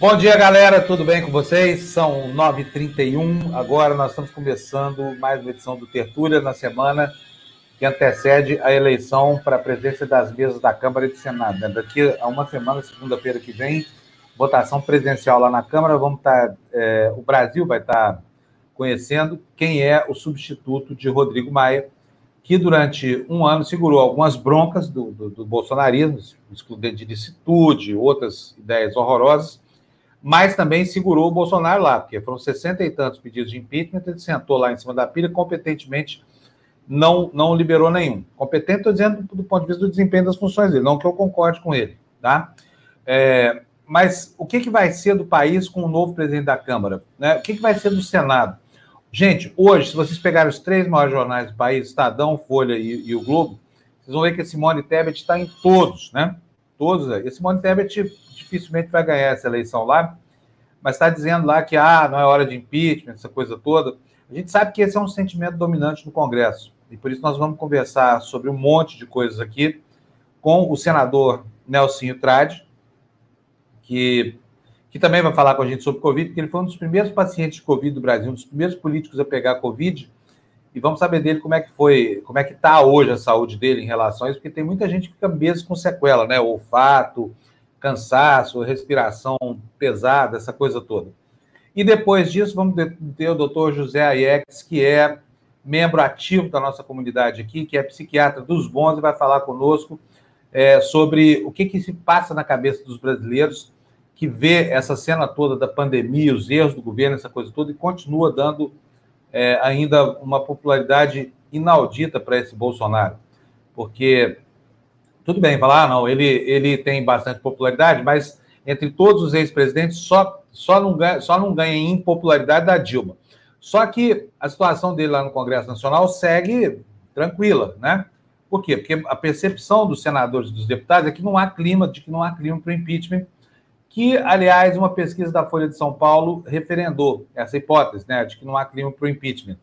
Bom dia, galera. Tudo bem com vocês? São 9h31. Agora nós estamos começando mais uma edição do Tertúlia na semana que antecede a eleição para a presidência das mesas da Câmara e do Senado. Né? Daqui a uma semana, segunda-feira que vem, votação presidencial lá na Câmara. Vamos estar, tá, é, o Brasil vai estar tá conhecendo quem é o substituto de Rodrigo Maia, que durante um ano segurou algumas broncas do, do, do bolsonarismo, excludente de licitude, outras ideias horrorosas, mas também segurou o Bolsonaro lá, porque foram 60 e tantos pedidos de impeachment, ele sentou lá em cima da pilha competentemente não, não liberou nenhum. Competente, estou dizendo do ponto de vista do desempenho das funções dele, não que eu concorde com ele, tá? É, mas o que, que vai ser do país com o novo presidente da Câmara? Né? O que, que vai ser do Senado? Gente, hoje, se vocês pegarem os três maiores jornais do país, Estadão, Folha e, e o Globo, vocês vão ver que a Simone Tebet está em todos, né? Todos. E Simone Tebet dificilmente vai ganhar essa eleição lá, mas está dizendo lá que ah, não é hora de impeachment, essa coisa toda. A gente sabe que esse é um sentimento dominante no Congresso, e por isso nós vamos conversar sobre um monte de coisas aqui com o senador Nelsinho Trade, que, que também vai falar com a gente sobre Covid, porque ele foi um dos primeiros pacientes de Covid do Brasil, um dos primeiros políticos a pegar Covid, e vamos saber dele como é que foi, como é que está hoje a saúde dele em relação a isso, porque tem muita gente que fica mesmo com sequela, né? Olfato, cansaço, respiração pesada, essa coisa toda. E depois disso, vamos ter o doutor José Aiex, que é membro ativo da nossa comunidade aqui, que é psiquiatra dos bons e vai falar conosco é, sobre o que, que se passa na cabeça dos brasileiros que vê essa cena toda da pandemia, os erros do governo, essa coisa toda, e continua dando é, ainda uma popularidade inaudita para esse Bolsonaro. Porque tudo bem, falar, ah, não, ele, ele tem bastante popularidade, mas entre todos os ex-presidentes, só, só, não ganha, só não ganha em popularidade da Dilma. Só que a situação dele lá no Congresso Nacional segue tranquila, né? Por quê? Porque a percepção dos senadores e dos deputados é que não há clima, de que não há clima para o impeachment, que, aliás, uma pesquisa da Folha de São Paulo referendou essa hipótese, né, de que não há clima para o impeachment.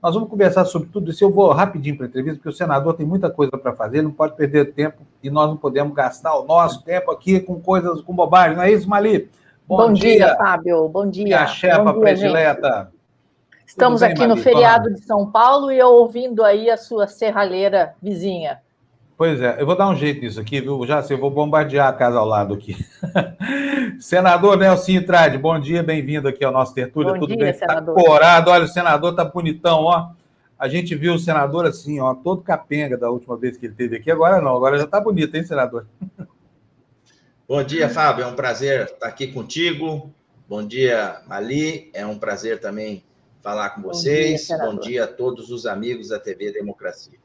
Nós vamos conversar sobre tudo isso. Eu vou rapidinho para a entrevista, porque o senador tem muita coisa para fazer, não pode perder tempo e nós não podemos gastar o nosso tempo aqui com coisas, com bobagem. Não é isso, Mali? Bom, Bom dia, dia, Fábio. Bom dia. Minha chefa Bom predileta. Estamos bem, aqui Mali? no feriado de São Paulo e eu ouvindo aí a sua serralheira vizinha. Pois é, eu vou dar um jeito nisso aqui, viu? Já sei, eu vou bombardear a casa ao lado aqui. senador Nelson Trade, bom dia, bem-vindo aqui ao nosso tertúlio. Bom Tudo dia, bem? senador. Tá corado, olha, o senador tá bonitão, ó. A gente viu o senador assim, ó, todo capenga da última vez que ele teve aqui, agora não, agora já tá bonito, hein, senador? Bom dia, Fábio, é um prazer estar aqui contigo. Bom dia, Mali, é um prazer também falar com vocês. Bom dia, Bom dia a todos os amigos da TV Democracia.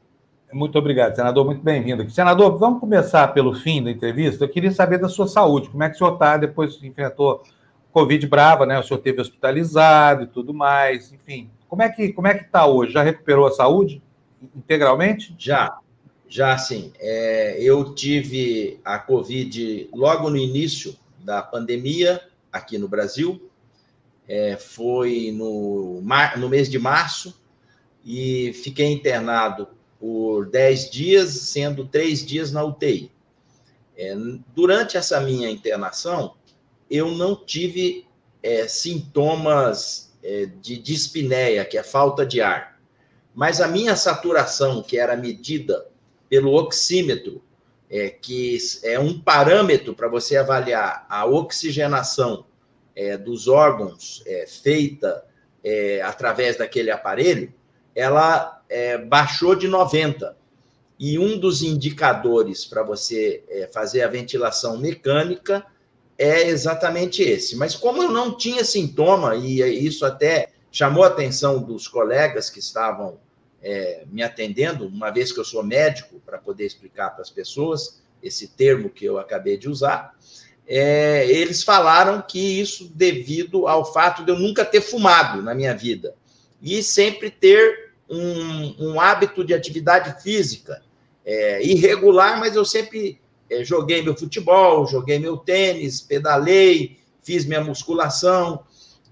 Muito obrigado, senador. Muito bem-vindo aqui. Senador, vamos começar pelo fim da entrevista. Eu queria saber da sua saúde. Como é que o senhor está depois que enfrentou Covid brava, né? O senhor teve hospitalizado e tudo mais. Enfim, como é que como é que está hoje? Já recuperou a saúde integralmente? Já, já sim. É, eu tive a Covid logo no início da pandemia aqui no Brasil. É, foi no, no mês de março e fiquei internado por 10 dias, sendo três dias na UTI. É, durante essa minha internação, eu não tive é, sintomas é, de dispneia, que é falta de ar. Mas a minha saturação, que era medida pelo oxímetro, é, que é um parâmetro para você avaliar a oxigenação é, dos órgãos é, feita através daquele aparelho, ela é, baixou de 90. E um dos indicadores para você é, fazer a ventilação mecânica é exatamente esse. Mas como eu não tinha sintoma, e isso até chamou a atenção dos colegas que estavam é, me atendendo, uma vez que eu sou médico, para poder explicar para as pessoas esse termo que eu acabei de usar, é, eles falaram que isso devido ao fato de eu nunca ter fumado na minha vida e sempre ter um, um hábito de atividade física é, irregular, mas eu sempre é, joguei meu futebol, joguei meu tênis, pedalei, fiz minha musculação.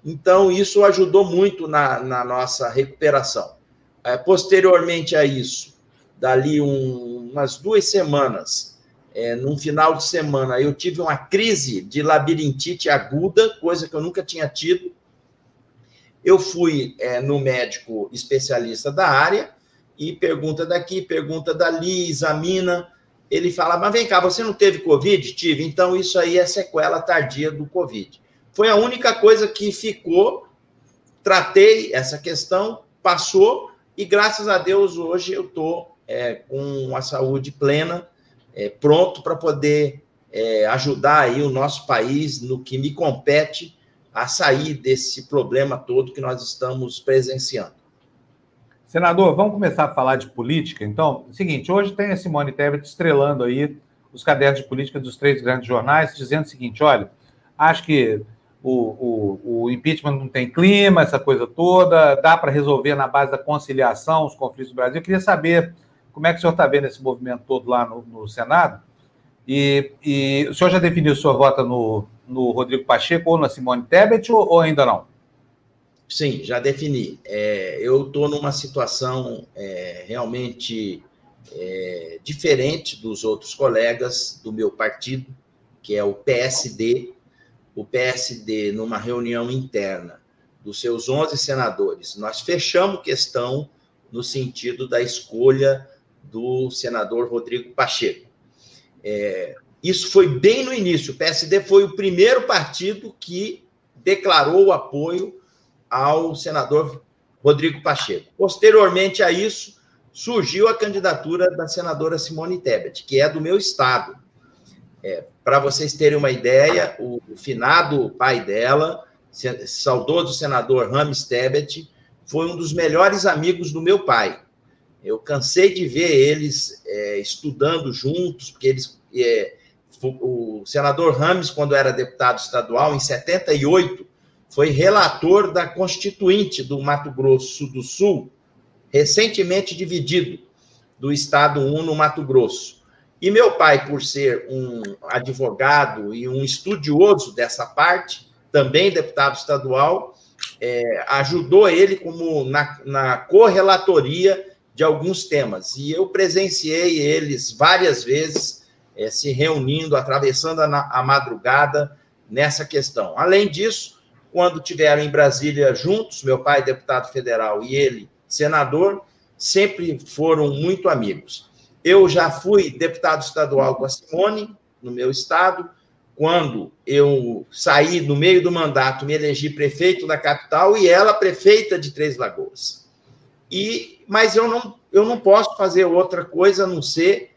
Então, isso ajudou muito na, na nossa recuperação. É, posteriormente a isso, dali um, umas duas semanas, é, num final de semana, eu tive uma crise de labirintite aguda, coisa que eu nunca tinha tido. Eu fui é, no médico especialista da área e pergunta daqui, pergunta dali, examina. Ele fala, mas vem cá, você não teve Covid? Tive. Então, isso aí é sequela tardia do Covid. Foi a única coisa que ficou. Tratei essa questão, passou, e graças a Deus hoje eu estou é, com a saúde plena, é, pronto para poder é, ajudar aí o nosso país no que me compete a sair desse problema todo que nós estamos presenciando. Senador, vamos começar a falar de política, então. Seguinte, hoje tem a Simone Tebet estrelando aí os cadernos de política dos três grandes jornais, dizendo o seguinte: olha, acho que o, o, o impeachment não tem clima, essa coisa toda, dá para resolver na base da conciliação os conflitos do Brasil. Eu queria saber como é que o senhor está vendo esse movimento todo lá no, no Senado. E, e, o senhor já definiu sua vota no, no Rodrigo Pacheco ou na Simone Tebet ou, ainda não? Sim, já defini. É, eu estou numa situação é, realmente é, diferente dos outros colegas do meu partido, que é o PSD. O PSD, numa reunião interna dos seus 11 senadores, nós fechamos questão no sentido da escolha do senador Rodrigo Pacheco. É, isso foi bem no início. O PSD foi o primeiro partido que declarou o apoio ao senador Rodrigo Pacheco. Posteriormente a isso, surgiu a candidatura da senadora Simone Tebet, que é do meu estado. É, Para vocês terem uma ideia, o, finado pai dela, saudoso senador Rames Tebet, foi um dos melhores amigos do meu pai. Eu cansei de ver eles é, estudando juntos, porque eles. É, o senador Rames, quando era deputado estadual, em 78, foi relator da Constituinte do Mato Grosso do Sul, recentemente dividido do Estado 1 no Mato Grosso. E meu pai, por ser um advogado e um estudioso dessa parte, também deputado estadual, é, ajudou ele como na, na correlatoria de alguns temas. E eu presenciei eles várias vezes é, se reunindo, atravessando a, a madrugada nessa questão. Além disso, quando tiveram em Brasília juntos, meu pai, deputado federal, e ele, senador, sempre foram muito amigos. Eu já fui deputado estadual com a Simone, no meu estado. Quando eu saí no meio do mandato, me elegi prefeito da capital e ela prefeita de Três Lagoas. E, mas eu não, eu não posso fazer outra coisa a não ser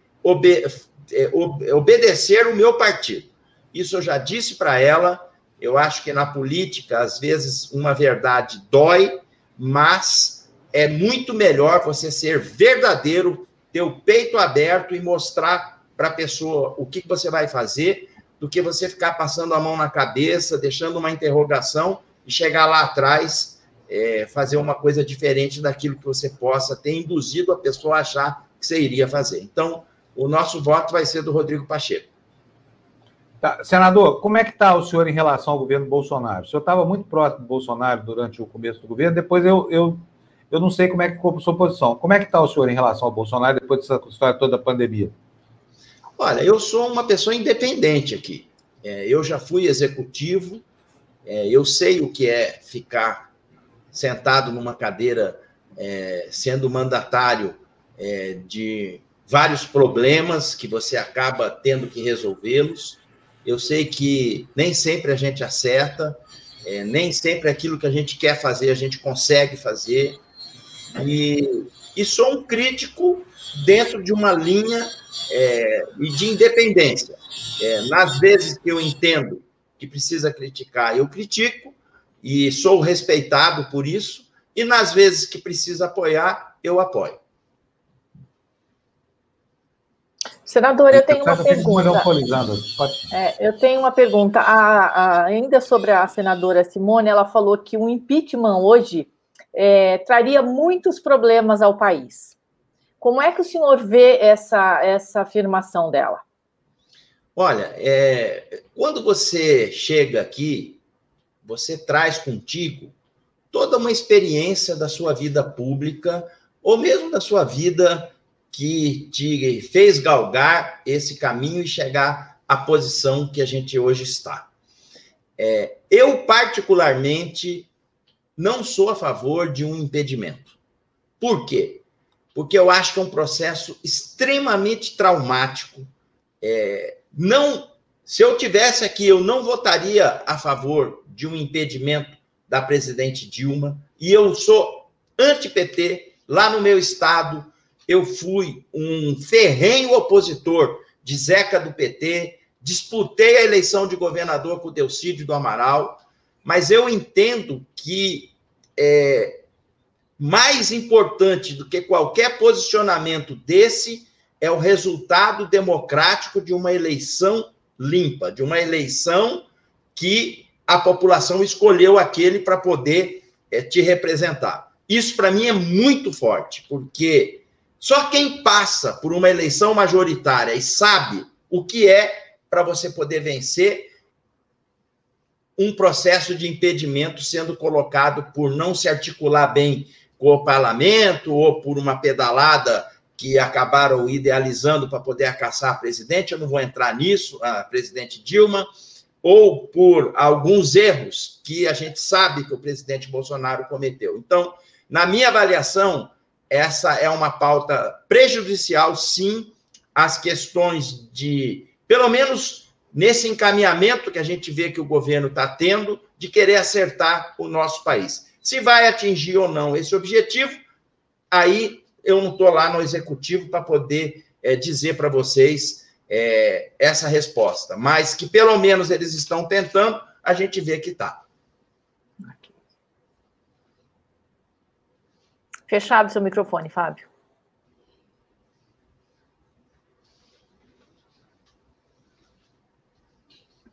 obedecer o meu partido. Isso eu já disse para ela eu acho que na política, às vezes, uma verdade dói, mas é muito melhor você ser verdadeiro, ter o peito aberto e mostrar para a pessoa o que você vai fazer, do que você ficar passando a mão na cabeça, deixando uma interrogação e chegar lá atrás, é, fazer uma coisa diferente daquilo que você possa ter induzido a pessoa a achar que você iria fazer. Então, o nosso voto vai ser do Rodrigo Pacheco. Tá. Senador, como é que está o senhor em relação ao governo Bolsonaro? O senhor estava muito próximo do Bolsonaro durante o começo do governo, depois eu, eu, eu não sei como é que ficou a sua posição. Como é que está o senhor em relação ao Bolsonaro depois dessa história toda da pandemia? Olha, eu sou uma pessoa independente aqui. É, eu já fui executivo, é, eu sei o que é ficar sentado numa cadeira é, sendo mandatário é, de vários problemas que você acaba tendo que resolvê-los. Eu sei que nem sempre a gente acerta, é, nem sempre aquilo que a gente quer fazer a gente consegue fazer. E, e sou um crítico dentro de uma linha é, de independência. É, nas vezes que eu entendo que precisa criticar, eu critico e sou respeitado por isso. E nas vezes que precisa apoiar, eu apoio. Senador, eu tenho uma pergunta. É, eu tenho uma pergunta. A, a, ainda sobre a senadora Simone, ela falou que o impeachment hoje é, traria muitos problemas ao país. Como é que o senhor vê essa, essa afirmação dela? Olha, é, quando você chega aqui, você traz contigo toda uma experiência da sua vida pública, ou mesmo da sua vida que te fez galgar esse caminho e chegar à posição que a gente hoje está. É, eu, particularmente, não sou a favor de um impedimento. Por quê? Porque eu acho que é um processo extremamente traumático. É, não, se eu tivesse aqui, eu não votaria a favor de um impedimento da presidente Dilma. E eu sou anti-PT. Lá no meu estado, eu fui um ferrenho opositor de Zeca do PT, disputei a eleição de governador com o Delcídio do Amaral, mas eu entendo que é, mais importante do que qualquer posicionamento desse é o resultado democrático de uma eleição limpa, de uma eleição que a população escolheu aquele para poder é, te representar. Isso, para mim, é muito forte, porque só quem passa por uma eleição majoritária e sabe o que é para você poder vencer um processo de impedimento sendo colocado por não se articular bem com o parlamento ou por uma pedalada que acabaram idealizando para poder caçar a presidente, eu não vou entrar nisso, a presidente Dilma, ou por alguns erros que a gente sabe que o presidente Bolsonaro cometeu. Então, na minha avaliação, essa é uma pauta prejudicial, sim, às questões de pelo menos nesse encaminhamento que a gente vê que o governo está tendo de querer acertar o nosso país. Se vai atingir ou não esse objetivo, aí eu não estou lá no executivo para poder é, dizer para vocês é, essa resposta, mas que pelo menos eles estão tentando, a gente vê que está. Fechado seu microfone, Fábio.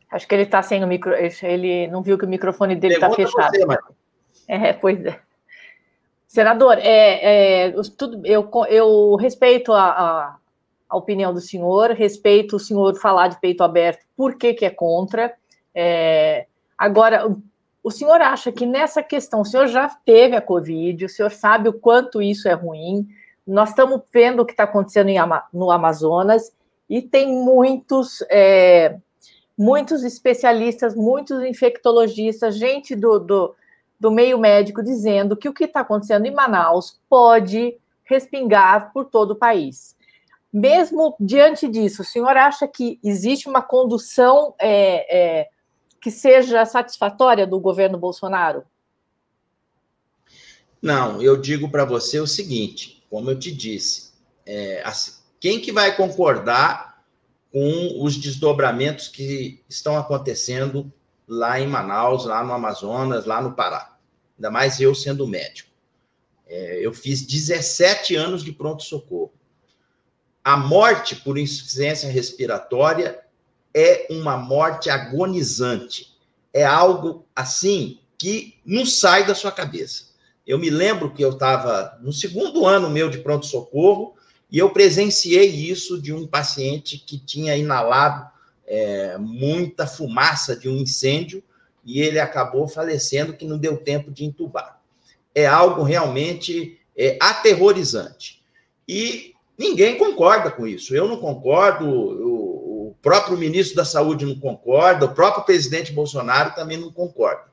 Acho que ele está sem o micro. Ele não viu que o microfone dele está fechado. Você, é, pois é. Senador, é, é, tudo, eu, eu respeito a, a, a, opinião do senhor, respeito o senhor falar de peito aberto, por que, que é contra. É, agora, o senhor acha que nessa questão, o senhor já teve a Covid, o senhor sabe o quanto isso é ruim, nós estamos vendo o que está acontecendo no Amazonas, e tem muitos é, muitos especialistas, muitos infectologistas, gente do, do, do meio médico dizendo que o que está acontecendo em Manaus pode respingar por todo o país. Mesmo diante disso, o senhor acha que existe uma condução é, é, que seja satisfatória do governo Bolsonaro? Não, eu digo para você o seguinte, como eu te disse, é, assim, quem que vai concordar com os desdobramentos que estão acontecendo lá em Manaus, lá no Amazonas, lá no Pará. Ainda mais eu sendo médico. É, eu fiz 17 anos de pronto-socorro. A morte por insuficiência respiratória é uma morte agonizante. É algo assim que não sai da sua cabeça. Eu me lembro que eu estava no segundo ano meu de pronto-socorro e eu presenciei isso de um paciente que tinha inalado é, muita fumaça de um incêndio e ele acabou falecendo, que não deu tempo de entubar. É algo realmente é, aterrorizante. E ninguém concorda com isso. Eu não concordo, o próprio ministro da Saúde não concorda, o próprio presidente Bolsonaro também não concorda.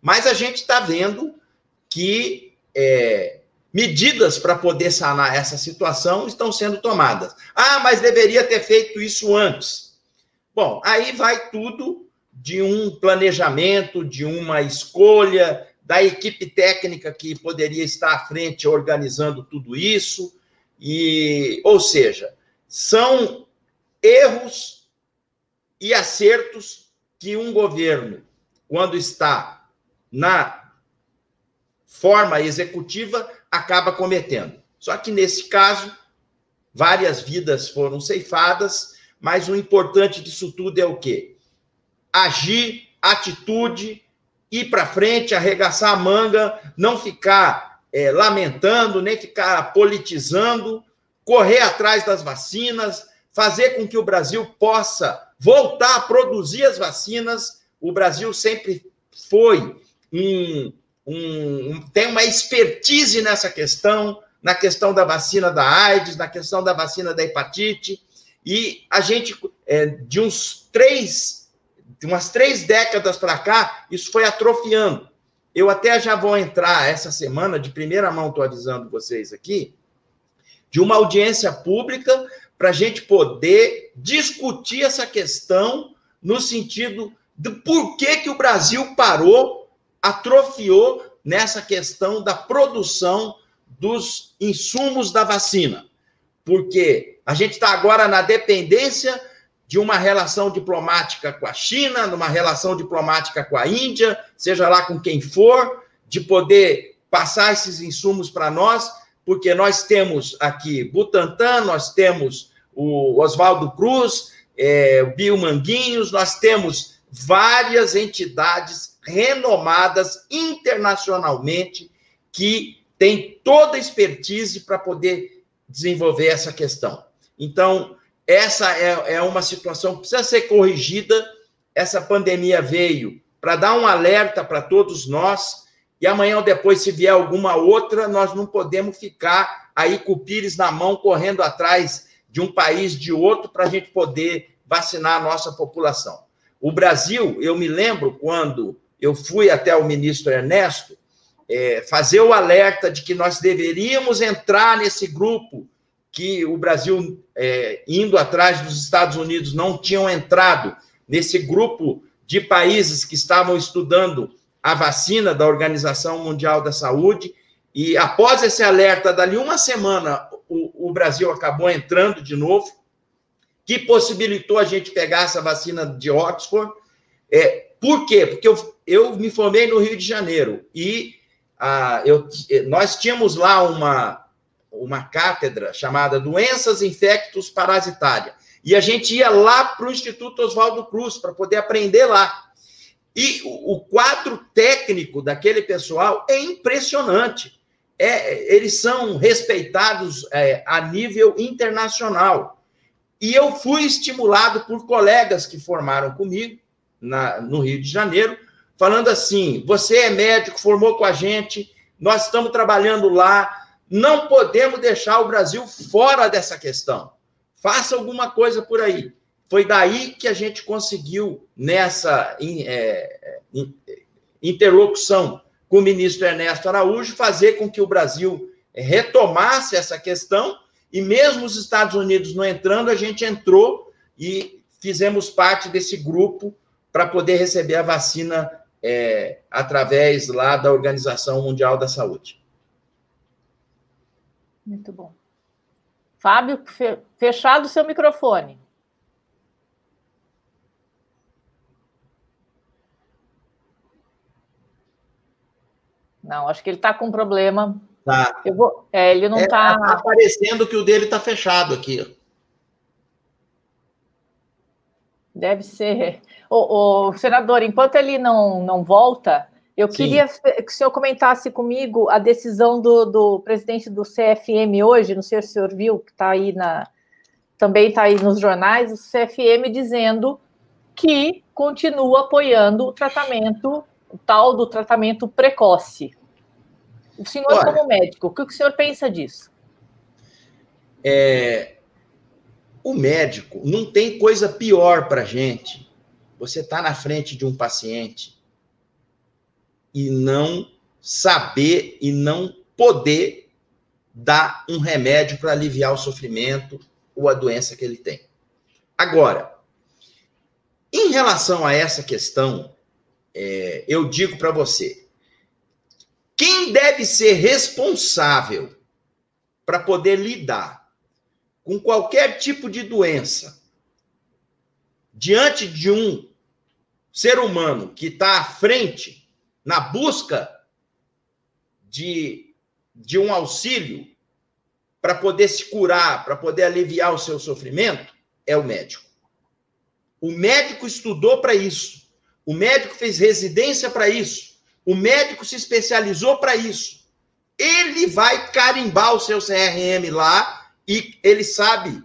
Mas a gente está vendo que é, medidas para poder sanar essa situação estão sendo tomadas. Ah, mas deveria ter feito isso antes. Bom, aí vai tudo de um planejamento, de uma escolha da equipe técnica que poderia estar à frente organizando tudo isso. E, ou seja, são erros e acertos que um governo, quando está na forma executiva, acaba cometendo. Só que nesse caso, várias vidas foram ceifadas, mas o importante disso tudo é o quê? Agir, atitude, ir para frente, arregaçar a manga, não ficar é, lamentando, nem ficar politizando, correr atrás das vacinas, fazer com que o Brasil possa voltar a produzir as vacinas. O Brasil sempre foi um um, tem uma expertise nessa questão, na questão da vacina da AIDS, na questão da vacina da hepatite, e a gente, é, de uns três, de umas três décadas para cá, isso foi atrofiando. Eu até já vou entrar essa semana, de primeira mão, estou avisando vocês aqui, de uma audiência pública para a gente poder discutir essa questão no sentido do porquê que o Brasil parou, atrofiou nessa questão da produção dos insumos da vacina. Porque a gente está agora na dependência de uma relação diplomática com a China, numa relação diplomática com a Índia, seja lá com quem for, de poder passar esses insumos para nós, porque nós temos aqui Butantan, nós temos o Oswaldo Cruz, é, o Bio Manguinhos, nós temos várias entidades renomadas internacionalmente que têm toda a expertise para poder desenvolver essa questão. Então, essa é, é uma situação que precisa ser corrigida. Essa pandemia veio para dar um alerta para todos nós, e amanhã ou depois, se vier alguma outra, nós não podemos ficar aí com o pires na mão, correndo atrás de um país de outro para a gente poder vacinar a nossa população. O Brasil, eu me lembro quando eu fui até o ministro Ernesto é, fazer o alerta de que nós deveríamos entrar nesse grupo que o Brasil, é, indo atrás dos Estados Unidos, não tinham entrado nesse grupo de países que estavam estudando a vacina da Organização Mundial da Saúde. E após esse alerta, dali uma semana, o, o Brasil acabou entrando de novo, que possibilitou a gente pegar essa vacina de Oxford. É, por quê? Porque eu, eu me formei no Rio de Janeiro e ah, eu, nós tínhamos lá uma, uma cátedra chamada Doenças Infectos Parasitárias. E a gente ia lá para o Instituto Oswaldo Cruz para poder aprender lá. E o, o quadro técnico daquele pessoal é impressionante. É, eles são respeitados é, a nível internacional. E eu fui estimulado por colegas que formaram comigo na, no Rio de Janeiro, falando assim: você é médico, formou com a gente, nós estamos trabalhando lá, não podemos deixar o Brasil fora dessa questão. Faça alguma coisa por aí. Foi daí que a gente conseguiu, nessa é, interlocução com o ministro Ernesto Araújo, fazer com que o Brasil retomasse essa questão, e mesmo os Estados Unidos não entrando, a gente entrou e fizemos parte desse grupo para poder receber a vacina é, através lá da Organização Mundial da Saúde. Muito bom. Fábio, fechado o seu microfone. Não, acho que ele está com um problema. Tá. Eu vou, é, ele não está. É, tá aparecendo que o dele está fechado aqui. Deve ser. O, o, senador, enquanto ele não, não volta, eu Sim. queria que o senhor comentasse comigo a decisão do, do presidente do CFM hoje, não sei se o senhor viu, que está aí na. Também está aí nos jornais, o CFM dizendo que continua apoiando o tratamento, o tal do tratamento precoce. O senhor, Olha, como médico, o que o senhor pensa disso? É, o médico não tem coisa pior para gente. Você está na frente de um paciente e não saber e não poder dar um remédio para aliviar o sofrimento ou a doença que ele tem. Agora, em relação a essa questão, é, eu digo para você: quem deve ser responsável para poder lidar com qualquer tipo de doença diante de um ser humano que está à frente na busca de, de um auxílio para poder se curar, para poder aliviar o seu sofrimento, é o médico. O médico estudou para isso. O médico fez residência para isso. O médico se especializou para isso. Ele vai carimbar o seu CRM lá e ele sabe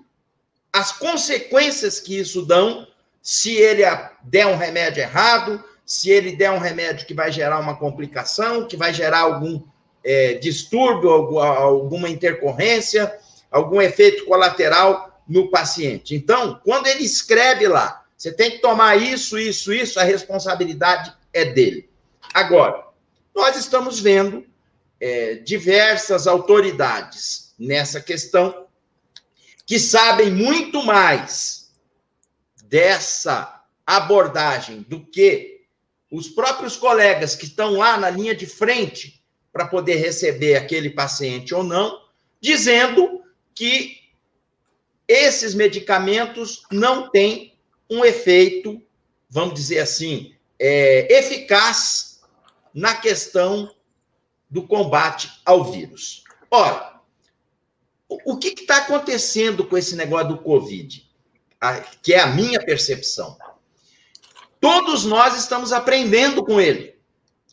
as consequências que isso dão se ele der um remédio errado, se ele der um remédio que vai gerar uma complicação, que vai gerar algum é, distúrbio, alguma intercorrência, algum efeito colateral no paciente. Então, quando ele escreve lá, você tem que tomar isso, isso, isso, a responsabilidade é dele. Agora, nós estamos vendo é, diversas autoridades nessa questão que sabem muito mais dessa abordagem do que os próprios colegas que estão lá na linha de frente para poder receber aquele paciente ou não, dizendo que esses medicamentos não têm um efeito, vamos dizer assim, é, eficaz na questão do combate ao vírus. Ora, o que está acontecendo com esse negócio do Covid? que é a minha percepção. Todos nós estamos aprendendo com ele.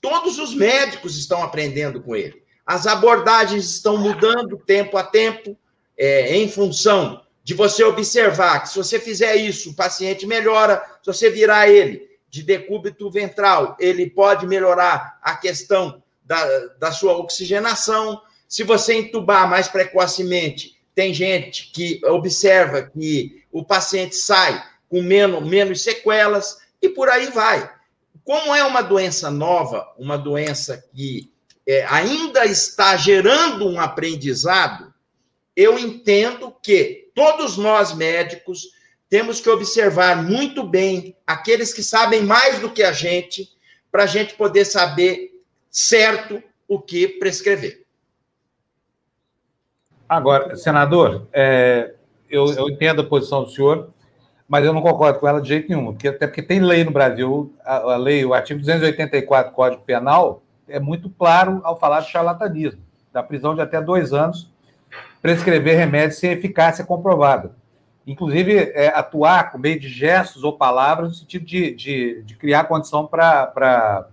Todos os médicos estão aprendendo com ele. As abordagens estão mudando tempo a tempo, é, em função de você observar que se você fizer isso, o paciente melhora, se você virar ele de decúbito ventral, ele pode melhorar a questão da, da sua oxigenação. Se você entubar mais precocemente, tem gente que observa que o paciente sai com menos, menos sequelas e por aí vai. Como é uma doença nova, uma doença que é, ainda está gerando um aprendizado, eu entendo que todos nós médicos temos que observar muito bem aqueles que sabem mais do que a gente, para a gente poder saber certo o que prescrever. Agora, senador, é, eu, eu, entendo a posição do senhor, mas eu não concordo com ela de jeito nenhum, porque, até porque tem lei no Brasil, a, a lei, o artigo 284 do Código Penal, é muito claro ao falar de charlatanismo, da prisão de até dois anos, prescrever remédios sem eficácia comprovada. Inclusive, é, atuar com meio de gestos ou palavras no sentido de, de, de criar condição para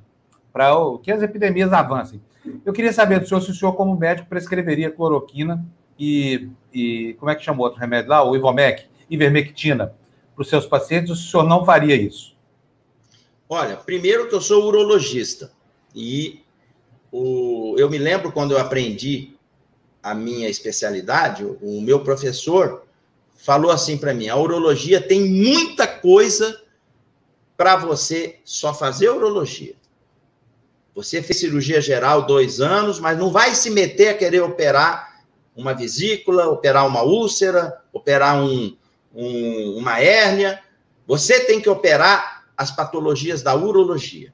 que as epidemias avancem. Eu queria saber do senhor se o senhor, como médico, prescreveria cloroquina e, e como é que chama o outro remédio lá? O Ivomec, ivermectina, para os seus pacientes, ou se o senhor não faria isso? Olha, primeiro que eu sou urologista e o, eu me lembro quando eu aprendi a minha especialidade, o meu professor falou assim para mim: a urologia tem muita coisa para você só fazer urologia. Você fez cirurgia geral dois anos, mas não vai se meter a querer operar uma vesícula, operar uma úlcera, operar um, um, uma hérnia. Você tem que operar as patologias da urologia.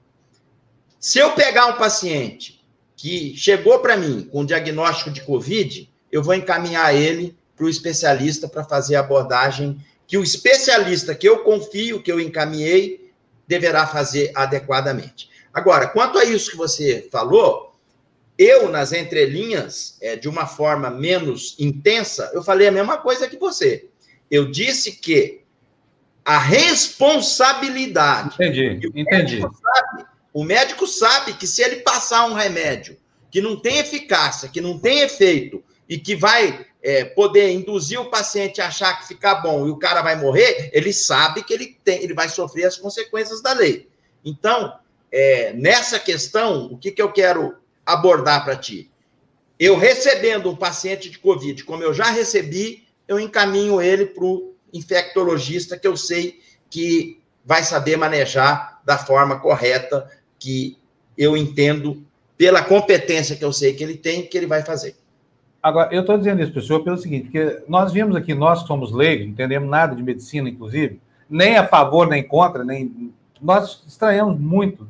Se eu pegar um paciente que chegou para mim com diagnóstico de Covid, eu vou encaminhar ele para o especialista para fazer a abordagem que o especialista que eu confio, que eu encaminhei, deverá fazer adequadamente. Agora, quanto a isso que você falou, eu, nas entrelinhas, é, de uma forma menos intensa, eu falei a mesma coisa que você. Eu disse que a responsabilidade. Entendi, entendi. Sabe, o médico sabe que se ele passar um remédio que não tem eficácia, que não tem efeito e que vai é, poder induzir o paciente a achar que ficar bom e o cara vai morrer, ele sabe que ele, tem, ele vai sofrer as consequências da lei. Então, é, nessa questão, o que, que eu quero abordar para ti. Eu recebendo um paciente de Covid, como eu já recebi, eu encaminho ele para o infectologista que eu sei que vai saber manejar da forma correta que eu entendo pela competência que eu sei que ele tem, que ele vai fazer. Agora, eu estou dizendo isso, pessoal, pelo seguinte, porque nós vimos aqui, nós que somos leigos, não entendemos nada de medicina, inclusive, nem a favor, nem contra, nem. Nós estranhamos muito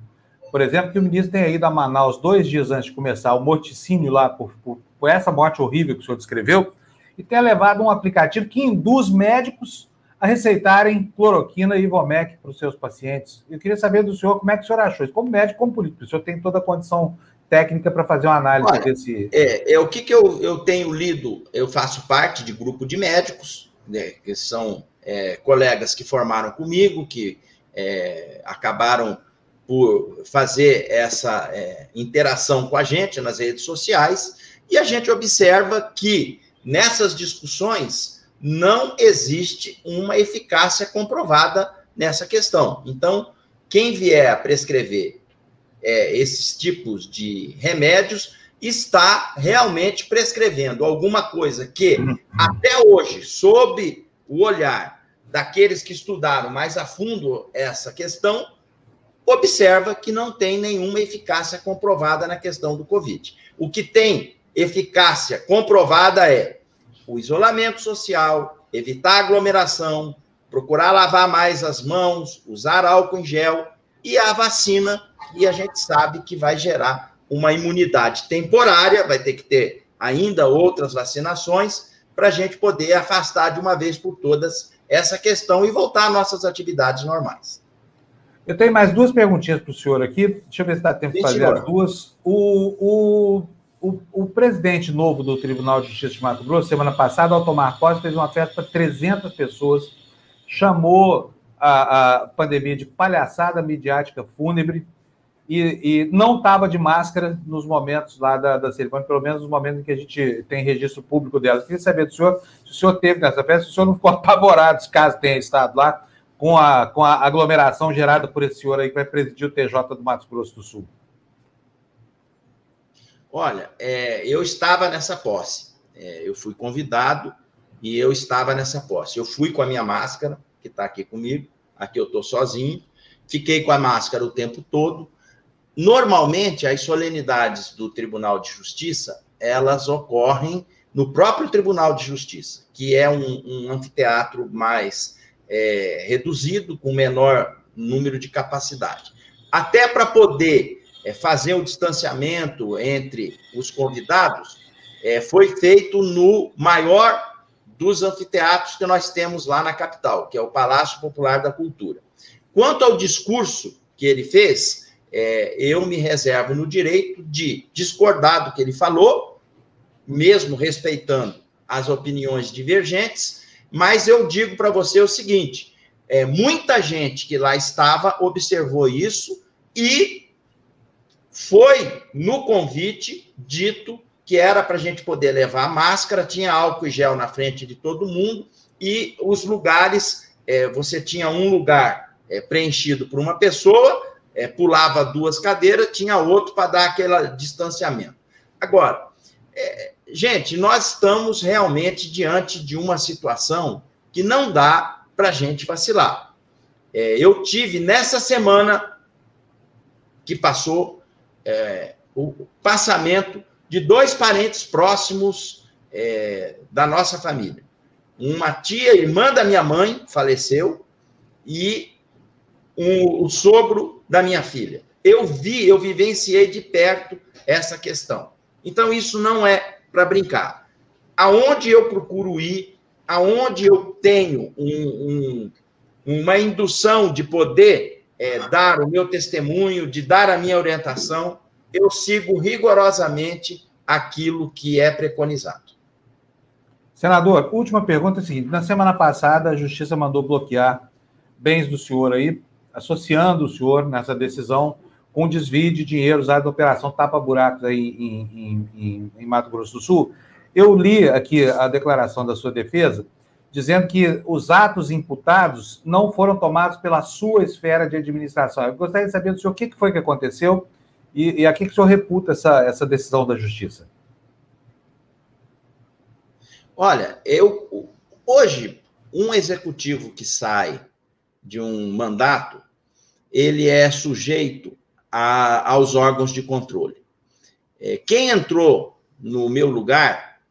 por exemplo, que o ministro tenha ido a Manaus dois dias antes de começar o morticínio lá por, por, por essa morte horrível que o senhor descreveu, e tenha levado um aplicativo que induz médicos a receitarem cloroquina e Ivomec para os seus pacientes. Eu queria saber do senhor como é que o senhor achou isso, como médico, como político. O senhor tem toda a condição técnica para fazer uma análise Olha, desse. É, é o que, que eu, eu tenho lido. Eu faço parte de grupo de médicos, né, que são é, colegas que formaram comigo, que é, acabaram por fazer essa é, interação com a gente nas redes sociais, e a gente observa que nessas discussões não existe uma eficácia comprovada nessa questão. Então, quem vier a prescrever é, esses tipos de remédios está realmente prescrevendo alguma coisa que, até hoje, sob o olhar daqueles que estudaram mais a fundo essa questão, observa que não tem nenhuma eficácia comprovada na questão do Covid. O que tem eficácia comprovada é o isolamento social, evitar aglomeração, procurar lavar mais as mãos, usar álcool em gel e a vacina, e a gente sabe que vai gerar uma imunidade temporária, vai ter que ter ainda outras vacinações para a gente poder afastar de uma vez por todas essa questão e voltar às nossas atividades normais. Eu tenho mais duas perguntinhas para o senhor aqui. Deixa eu ver se dá tempo de fazer as duas. O, o, o, o, presidente novo do Tribunal de Justiça de Mato Grosso, semana passada, ao tomar posse, fez uma festa para 300 pessoas, chamou a, a pandemia de palhaçada midiática fúnebre e, e não estava de máscara nos momentos lá da, da cerimônia, pelo menos nos momentos em que a gente tem registro público dela. queria saber do senhor se o senhor teve nessa festa, se o senhor não ficou apavorado, caso tenha estado lá, com a, com a aglomeração gerada por esse senhor aí que vai presidir o TJ do Mato Grosso do Sul? Olha, é, eu estava nessa posse. É, eu fui convidado e eu estava nessa posse. Eu fui com a minha máscara, que está aqui comigo. Aqui eu estou sozinho. Fiquei com a máscara o tempo todo. Normalmente, as solenidades do Tribunal de Justiça, elas ocorrem no próprio Tribunal de Justiça, que é um, um anfiteatro mais é, reduzido, com menor número de capacidade. Até para poder é, fazer o distanciamento entre os convidados, é, foi feito no maior dos anfiteatros que nós temos lá na capital, que é o Palácio Popular da Cultura. Quanto ao discurso que ele fez, é, eu me reservo no direito de discordar do que ele falou, mesmo respeitando as opiniões divergentes, mas eu digo para você o seguinte: é, muita gente que lá estava observou isso e foi no convite dito que era para a gente poder levar a máscara, tinha álcool e gel na frente de todo mundo e os lugares, é, você tinha um lugar é, preenchido por uma pessoa, é, pulava duas cadeiras, tinha outro para dar aquele distanciamento. Agora, é, gente, nós estamos realmente diante de uma situação que não dá para a gente vacilar. É, eu tive nessa semana que passou é, o passamento de dois parentes próximos é, da nossa família. Uma tia, irmã da minha mãe, faleceu, e um, o sogro da minha filha. Eu vi, eu vivenciei de perto essa questão. Então, isso não é para brincar. Aonde eu procuro ir, aonde eu tenho um, um, uma indução de poder é, dar o meu testemunho, de dar a minha orientação, eu sigo rigorosamente aquilo que é preconizado. Senador, última pergunta é a seguinte: na semana passada, a Justiça mandou bloquear bens do senhor aí, associando o senhor nessa decisão com desvio de dinheiro usado na operação tapa-buracos aí em, em, em, em, Mato Grosso do Sul. Eu li aqui a declaração da sua defesa, dizendo que os atos imputados não foram tomados pela sua esfera de administração. Eu gostaria de saber do senhor o que foi que aconteceu e, e a que, que o senhor reputa essa, essa decisão da Justiça. Olha, eu hoje um executivo que sai de um mandato, ele é sujeito a, aos órgãos de controle. É, quem entrou no meu lugar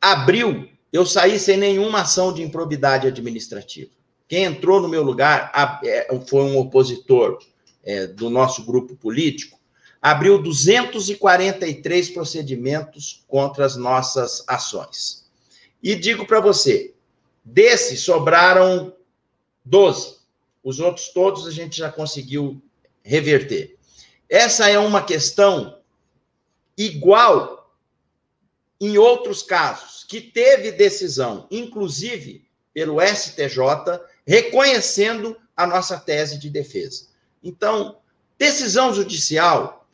abriu, eu saí sem nenhuma ação de improbidade administrativa. Quem entrou no meu lugar é, foi um opositor é, do nosso grupo político, abriu 243 procedimentos contra as nossas ações. E digo para você, desses sobraram 12. Os outros todos a gente já conseguiu reverter. Essa é uma questão igual em outros casos, que teve decisão, inclusive pelo STJ, reconhecendo a nossa tese de defesa. Então, decisão judicial,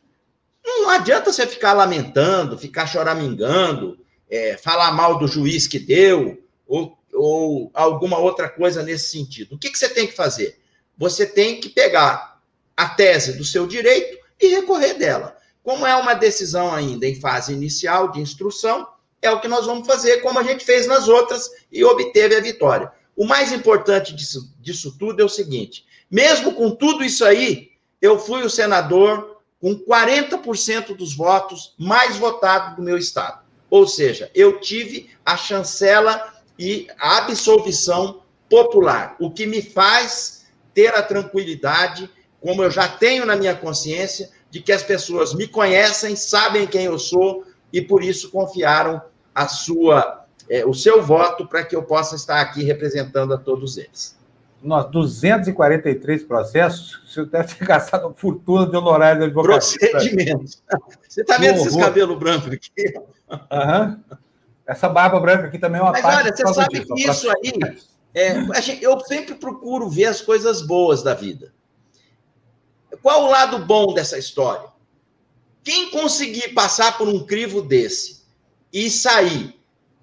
não adianta você ficar lamentando, ficar choramingando, é, falar mal do juiz que deu, ou, ou alguma outra coisa nesse sentido. O que, que você tem que fazer? Você tem que pegar a tese do seu direito e recorrer dela. Como é uma decisão ainda em fase inicial de instrução, é o que nós vamos fazer, como a gente fez nas outras e obteve a vitória. O mais importante disso, disso tudo é o seguinte: mesmo com tudo isso aí, eu fui o senador com 40% dos votos mais votado do meu estado. Ou seja, eu tive a chancela e a absolvição popular, o que me faz ter a tranquilidade, como eu já tenho na minha consciência, de que as pessoas me conhecem, sabem quem eu sou e por isso confiaram a sua, é, o seu voto para que eu possa estar aqui representando a todos eles. Nós, 243 processos, você deve ter gastado fortuna de honorário de advocacia. Procedimentos. Você está vendo esses cabelos brancos aqui? Uhum. Essa barba branca aqui também é uma Mas parte. Olha, você sabe disso, que isso aí. É, eu sempre procuro ver as coisas boas da vida. Qual o lado bom dessa história? Quem conseguir passar por um crivo desse e sair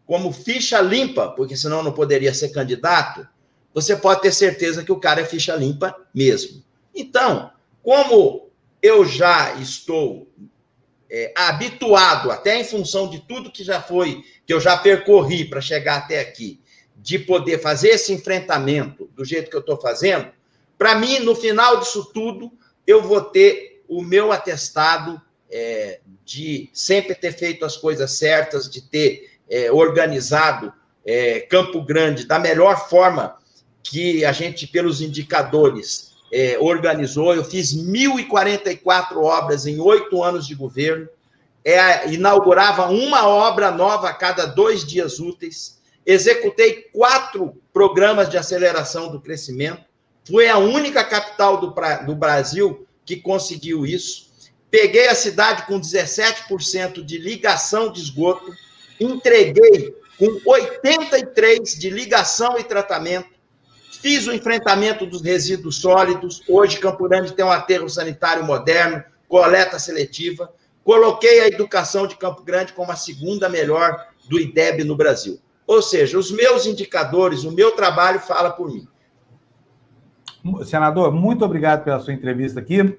como ficha limpa, porque senão não poderia ser candidato, você pode ter certeza que o cara é ficha limpa mesmo. Então, como eu já estou é, habituado, até em função de tudo que já foi, que eu já percorri para chegar até aqui, de poder fazer esse enfrentamento do jeito que eu estou fazendo, para mim, no final disso tudo, eu vou ter o meu atestado é, de sempre ter feito as coisas certas, de ter é, organizado é, Campo Grande da melhor forma que a gente, pelos indicadores, é, organizou. Eu fiz 1.044 obras em oito anos de governo, é, inaugurava uma obra nova a cada dois dias úteis, executei quatro programas de aceleração do crescimento, fui a única capital do, do Brasil que conseguiu isso. Peguei a cidade com 17% de ligação de esgoto, entreguei com 83% de ligação e tratamento, fiz o enfrentamento dos resíduos sólidos. Hoje, Campo Grande tem um aterro sanitário moderno, coleta seletiva. Coloquei a educação de Campo Grande como a segunda melhor do IDEB no Brasil. Ou seja, os meus indicadores, o meu trabalho fala por mim. Senador, muito obrigado pela sua entrevista aqui.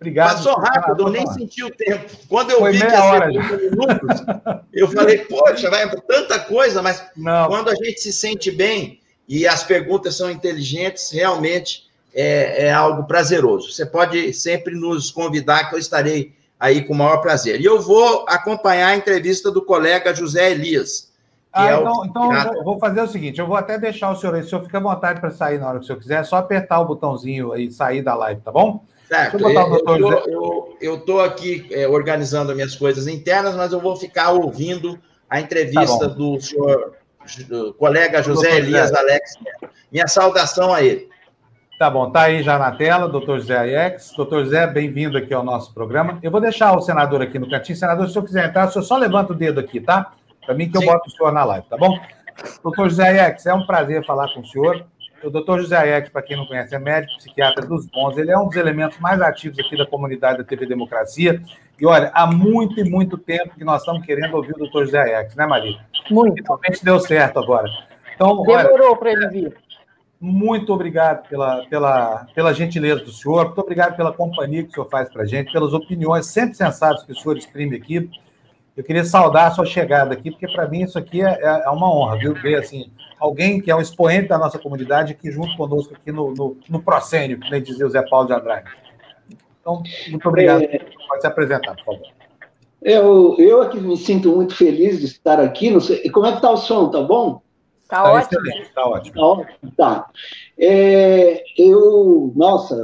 Obrigado. Passou rápido, eu nem senti o tempo. Quando eu Foi vi que ia hora, 30 minutos, eu falei, poxa, vai tanta coisa, mas Não. quando a gente se sente bem e as perguntas são inteligentes, realmente é, é, algo prazeroso. Você pode sempre nos convidar, que eu estarei aí com o maior prazer. E eu vou acompanhar a entrevista do colega José Elias, ah, é então, então eu vou fazer o seguinte: eu vou até deixar o senhor aí. O senhor fica à vontade para sair na hora que o senhor quiser, é só apertar o botãozinho aí e sair da live, tá bom? Certo. Eu estou aqui é, organizando minhas coisas internas, mas eu vou ficar ouvindo a entrevista tá do senhor do colega José Elias José. Alex. Minha saudação a ele. Tá bom, tá aí já na tela, doutor José Alex. Doutor José, bem-vindo aqui ao nosso programa. Eu vou deixar o senador aqui no cantinho. Senador, se o senhor quiser entrar, o senhor só levanta o dedo aqui, tá? Para mim, que eu Sim. boto o senhor na live, tá bom? Doutor José Aiex, é um prazer falar com o senhor. O doutor José Aiex, para quem não conhece, é médico psiquiatra dos bons. Ele é um dos elementos mais ativos aqui da comunidade da TV Democracia. E olha, há muito e muito tempo que nós estamos querendo ouvir o doutor José Aiex, né, Maria? Muito. Finalmente deu certo agora. Então, Demorou para ele vir. Muito obrigado pela, pela, pela gentileza do senhor, muito obrigado pela companhia que o senhor faz para a gente, pelas opiniões sempre sensatas que o senhor exprime aqui. Eu queria saudar a sua chegada aqui, porque para mim isso aqui é, é, é, uma honra, viu? Ver assim, alguém que é um expoente da nossa comunidade aqui junto conosco aqui no, no, no Procênio, que nem dizia o Zé Paulo de Andrade. Então, muito obrigado. É... Pode se apresentar, por favor. Eu, eu aqui me sinto muito feliz de estar aqui. Não sei, como é que está o som? Tá bom? Tá, tá ótimo. Excelente, tá ótimo. Tá ótimo. Tá. É, eu, nossa,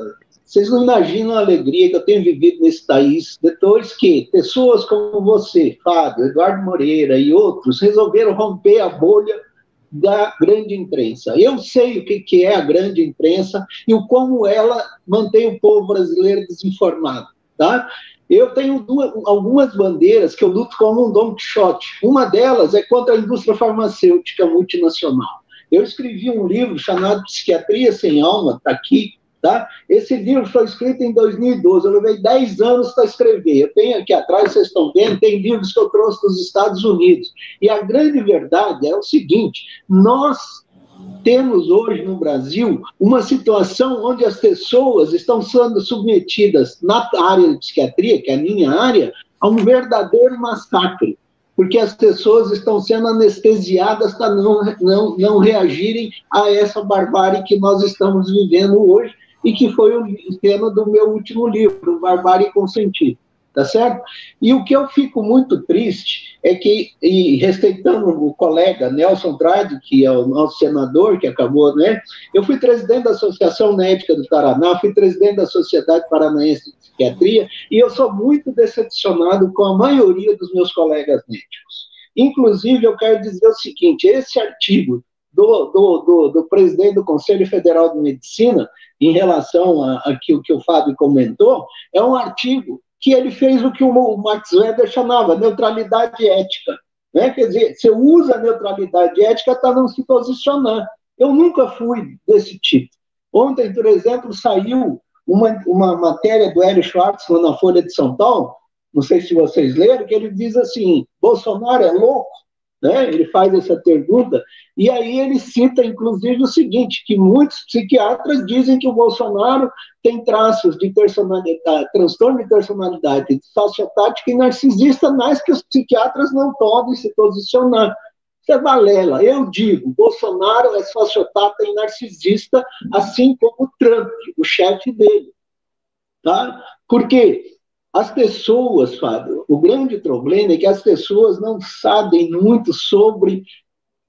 vocês não imaginam a alegria que eu tenho vivido nesse país depois que pessoas como você, Fábio, Eduardo Moreira e outros resolveram romper a bolha da grande imprensa. Eu sei o que é a grande imprensa e o como ela mantém o povo brasileiro desinformado, tá? Eu tenho duas, algumas bandeiras que eu luto como um Don Quixote. Uma delas é contra a indústria farmacêutica multinacional. Eu escrevi um livro chamado Psiquiatria Sem Alma, está aqui, Tá? Esse livro foi escrito em 2012, eu levei 10 anos para escrever. Eu tenho aqui atrás, vocês estão vendo, tem livros que eu trouxe dos Estados Unidos. E a grande verdade é o seguinte: nós temos hoje no Brasil uma situação onde as pessoas estão sendo submetidas na área de psiquiatria, que é a minha área, a um verdadeiro massacre, porque as pessoas estão sendo anestesiadas para não, não, não reagirem a essa barbárie que nós estamos vivendo hoje e que foi o tema do meu último livro, Barbárie Consentida tá certo? E o que eu fico muito triste é que, e respeitando o colega Nelson Trade, que é o nosso senador, que acabou, né? Eu fui presidente da Associação Médica do Paraná, fui presidente da Sociedade Paranaense de Psiquiatria, e eu sou muito decepcionado com a maioria dos meus colegas médicos. Inclusive, eu quero dizer o seguinte: esse artigo do, do, do, do, presidente do Conselho Federal de Medicina, em relação a que, o Fábio comentou, é um artigo que ele fez o que o Max Weber chamava neutralidade ética. Né? Quer dizer, você usa a neutralidade ética para não se posicionar. Eu nunca fui desse tipo. Ontem, por exemplo, saiu uma, uma matéria do Hélio Schwartzman na Folha de São Paulo, não sei se vocês leram, que ele diz assim: Bolsonaro é louco, né? Ele faz essa pergunta, e aí ele cita, inclusive, o seguinte: que muitos psiquiatras dizem que o Bolsonaro tem traços de personalidade, transtorno de personalidade sociotática e narcisista, mas que os psiquiatras não podem se posicionar. Isso é balela. Eu digo, Bolsonaro é sociopata e narcisista, assim como Trump, o chefe dele. Tá? Por quê? As pessoas, Fábio, o grande problema é que as pessoas não sabem muito sobre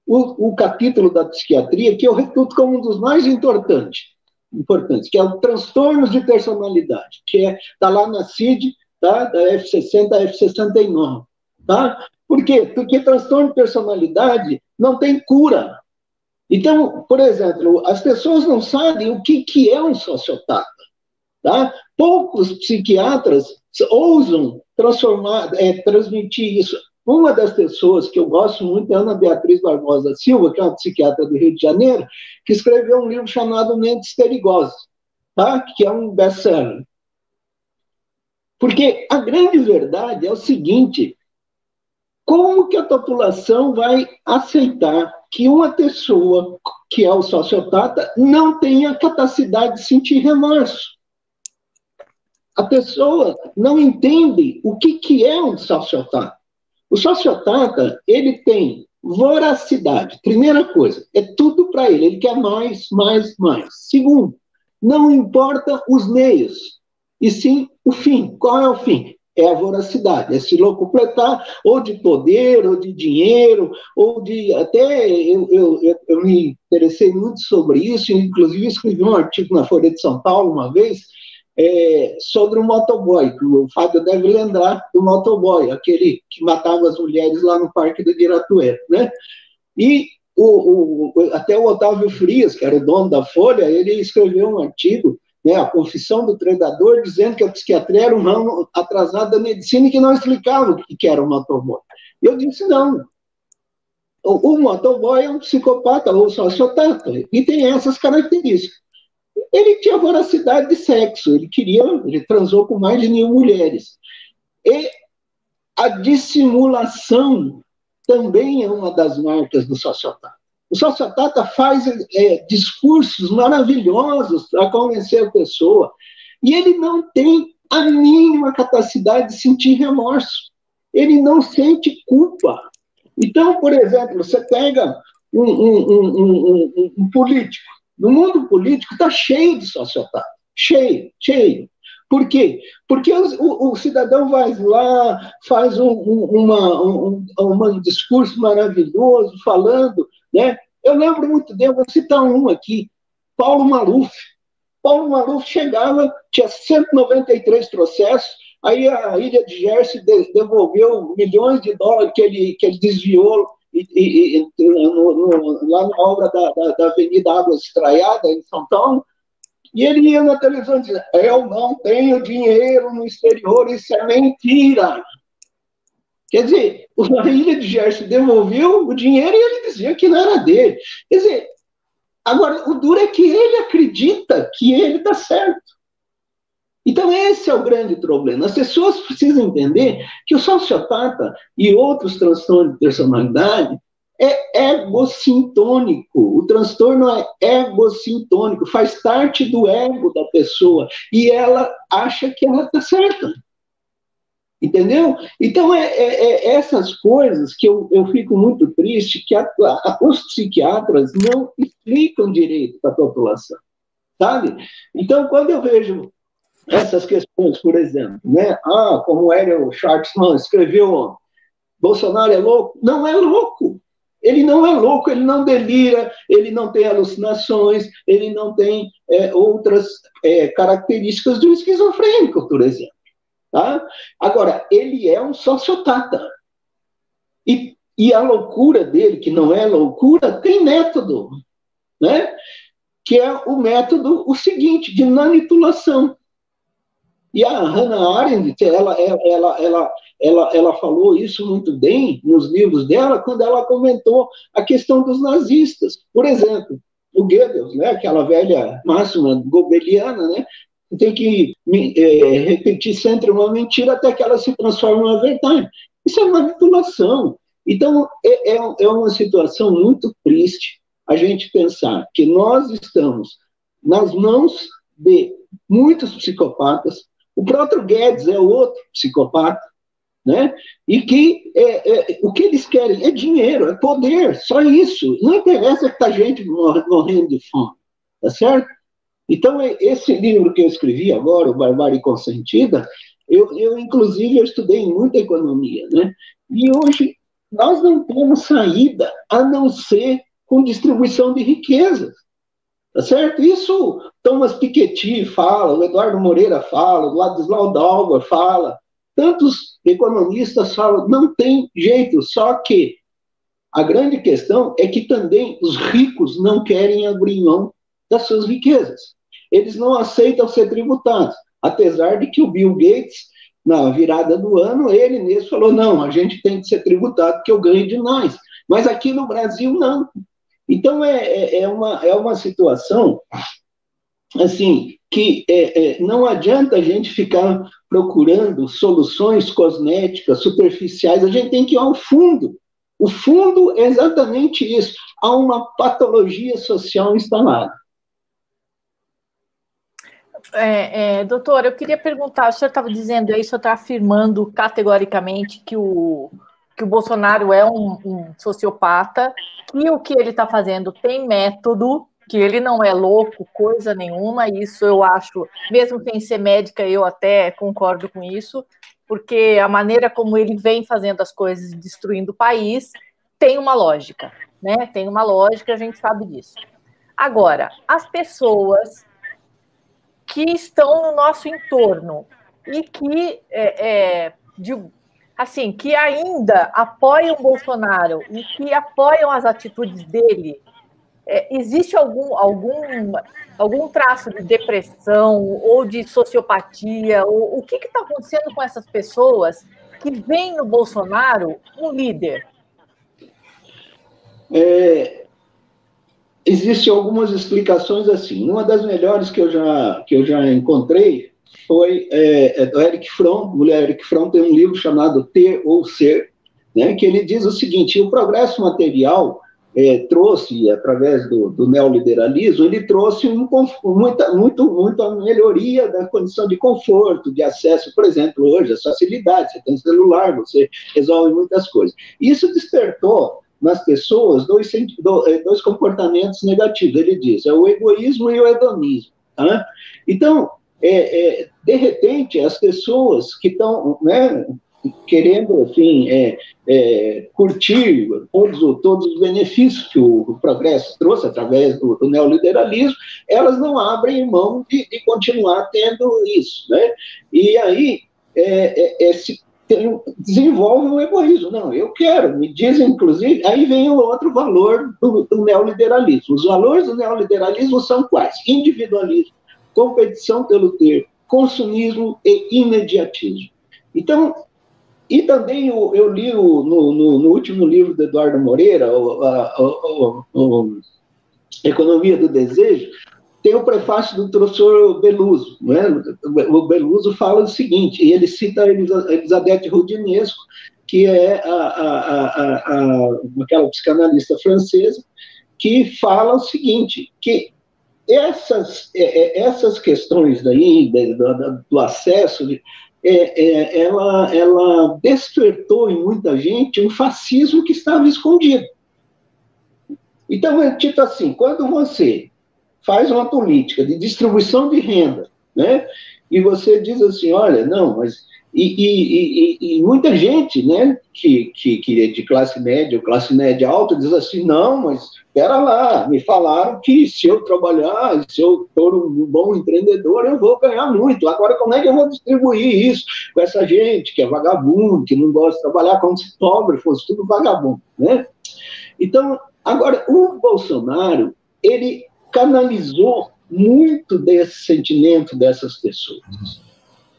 o, o capítulo da psiquiatria, que eu reputo como um dos mais importantes, importantes que é o transtornos de personalidade, que está é, tá lá na CID, tá? da F60 a F69. Tá? Por quê? Porque transtorno de personalidade não tem cura. Então, por exemplo, as pessoas não sabem o que, que é um sociopata. Tá? Poucos psiquiatras ousam transformar, é, transmitir isso. Uma das pessoas que eu gosto muito é Ana Beatriz Barbosa Silva, que é uma psiquiatra do Rio de Janeiro, que escreveu um livro chamado Mentes Perigosas, tá? que é um best-seller. Porque a grande verdade é o seguinte: como que a população vai aceitar que uma pessoa que é o sociopata não tenha capacidade de sentir remorso? A pessoa não entende o que, que é um sociopata. O sociopata, ele tem voracidade. Primeira coisa, é tudo para ele, ele quer mais, mais, mais. Segundo, não importa os meios, e sim o fim. Qual é o fim? É a voracidade, é se locupletar, ou de poder, ou de dinheiro, ou de. Até eu, eu, eu me interessei muito sobre isso, inclusive escrevi um artigo na Folha de São Paulo uma vez, é, sobre o motoboy, que o Fábio deve lembrar do motoboy, aquele que matava as mulheres lá no Parque do Ibirapuera, né? E o, o, até o Otávio Frias, que era o dono da Folha, ele escreveu um artigo, né, a confissão do predador, dizendo que a psiquiatria era um ramo atrasado da medicina e que não explicava o que era o motoboy. Eu disse, não, o, o motoboy é um psicopata ou sociopata, e tem essas características. Ele tinha voracidade de sexo, ele queria, ele transou com mais de mil mulheres. E a dissimulação também é uma das marcas do sociopata. O sociopata faz é, discursos maravilhosos para convencer a pessoa, e ele não tem a mínima capacidade de sentir remorso. Ele não sente culpa. Então, por exemplo, você pega um, um, um, um político, no mundo político está cheio de sociopatas, cheio, cheio. Por quê? Porque o, o cidadão vai lá, faz um, um, uma, um, um, discurso maravilhoso, falando, né? Eu lembro muito dele, vou citar um aqui, Paulo Maluf. Paulo Maluf chegava, tinha 193 processos, aí a Ilha de Jersey devolveu milhões de dólares que ele, que ele desviou e, e, no, no, lá na obra da, da, da, Avenida Água Estraiada, em São Paulo, e ele ia na televisão dizendo: Eu não tenho dinheiro no exterior, isso é mentira. Quer dizer, a ilha de Gerson devolveu o dinheiro e ele dizia que não era dele. Quer dizer, agora, o duro é que ele acredita que ele está certo. Então, esse é o grande problema. As pessoas precisam entender que o sociopata e outros transtornos de personalidade é egocintônico. O transtorno é egocintônico, faz parte do ego da pessoa e ela acha que ela está certa. Entendeu? Então, é, é, é, essas coisas que eu, eu fico muito triste que a, a, os psiquiatras não explicam direito para a população, sabe? Então, quando eu vejo essas questões, por exemplo, né? Ah, como o Ariel Schwartzman escreveu, Bolsonaro é louco? Não é louco. Ele não é louco, ele não delira, ele não tem alucinações, ele não tem é, outras é, características de um esquizofrênico, por exemplo. Tá? Agora, ele é um sociopata. E, e a loucura dele, que não é loucura, tem método, né? que é o método o seguinte, de manipulação. E a Hannah Arendt, ela, ela, ela, ela, ela falou isso muito bem nos livros dela, quando ela comentou a questão dos nazistas. Por exemplo, o Goebbels, né, aquela velha máxima gobeliana, né, tem que é, repetir sempre uma mentira até que ela se transforme em uma verdade. Isso é manipulação. Então, é, é, é uma situação muito triste a gente pensar que nós estamos nas mãos de muitos psicopatas. O próprio Guedes é outro psicopata, né? E que é, é, o que eles querem é dinheiro, é poder, só isso. Não interessa que tá gente morrendo de fome, tá certo? Então, esse livro que eu escrevi agora, o Barbárie Consentida, eu, eu inclusive, eu estudei muita economia, né? E hoje nós não temos saída a não ser com distribuição de riquezas. Tá certo? Isso Thomas Piketty fala, o Eduardo Moreira fala, o Ladislau Dalva fala, tantos economistas falam, não tem jeito, só que a grande questão é que também os ricos não querem abrir mão das suas riquezas eles não aceitam ser tributados. Apesar de que o Bill Gates, na virada do ano, ele mesmo falou: não, a gente tem que ser tributado porque eu ganho demais. Mas aqui no Brasil, não. Então, é, é, é uma, é uma situação, assim, que é, é, não adianta a gente ficar procurando soluções cosméticas, superficiais, a gente tem que ir ao fundo. O fundo é exatamente isso. Há uma patologia social instalada. É, é, doutor, eu queria perguntar, o senhor estava dizendo aí, o senhor está afirmando categoricamente que o, que o Bolsonaro é um, um sociopata, que o que ele está fazendo tem método, que ele não é louco, coisa nenhuma, isso eu acho, mesmo sem ser médica, eu até concordo com isso, porque a maneira como ele vem fazendo as coisas, destruindo o país, tem uma lógica, né? Tem uma lógica, a gente sabe disso. Agora, as pessoas que estão no nosso entorno e que, é, é, de, assim, que ainda apoiam Bolsonaro e que apoiam as atitudes dele, é, existe algum, algum, algum traço de depressão ou de sociopatia? Ou, o que está acontecendo com essas pessoas que veem no Bolsonaro um líder? É, Existem algumas explicações assim. Uma das melhores que eu já, que eu já encontrei foi é, é do Eric Fromm. O Eric Fromm tem um livro chamado Ter ou Ser, né, que ele diz o seguinte: o progresso material é, trouxe, através do, do, neoliberalismo, ele trouxe um, muita, muito, muita melhoria da condição de conforto, de acesso, por exemplo, hoje, as facilidades, você tem celular, você resolve muitas coisas. Isso despertou nas pessoas dois, é, dois comportamentos negativos. Ele diz, é o egoísmo e o hedonismo. Tá? Então, é, é, de repente, as pessoas que estão né, querendo assim, é, é, curtir todos, todos os benefícios que o, progresso trouxe através do, do, neoliberalismo, elas não abrem mão de, de continuar tendo isso. Né? E aí, é, é, esse, tem, desenvolve um egoísmo. Não, eu quero, me dizem, inclusive, aí vem o outro valor do, do neoliberalismo. Os valores do neoliberalismo são quais? Individualismo, competição pelo ter, consumismo e imediatismo. Então, e também eu, eu li o, no, no, no, último livro do Eduardo Moreira, o, a, o, o, Economia do Desejo, tem o prefácio do professor Beluso. Né? O Beluso fala o seguinte, e ele cita Elizabeth Rudinesco, que é a, a, a, aquela psicanalista francesa, que fala o seguinte, que essas, é, é, essas questões daí, do, acesso, é, é, ela, ela despertou em muita gente um fascismo que estava escondido. Então, é tipo assim, quando você faz uma política de distribuição de renda, né, e você diz assim, olha, não, mas e, e, e, muita gente, né, que, que, que é de classe média ou classe média alta, diz assim: não, mas espera lá, me falaram que se eu trabalhar, se eu for um bom empreendedor, eu vou ganhar muito. Agora, como é que eu vou distribuir isso com essa gente que é vagabundo, que não gosta de trabalhar como se pobre fosse tudo vagabundo, né? Então, agora, o Bolsonaro, ele canalizou muito desse sentimento dessas pessoas.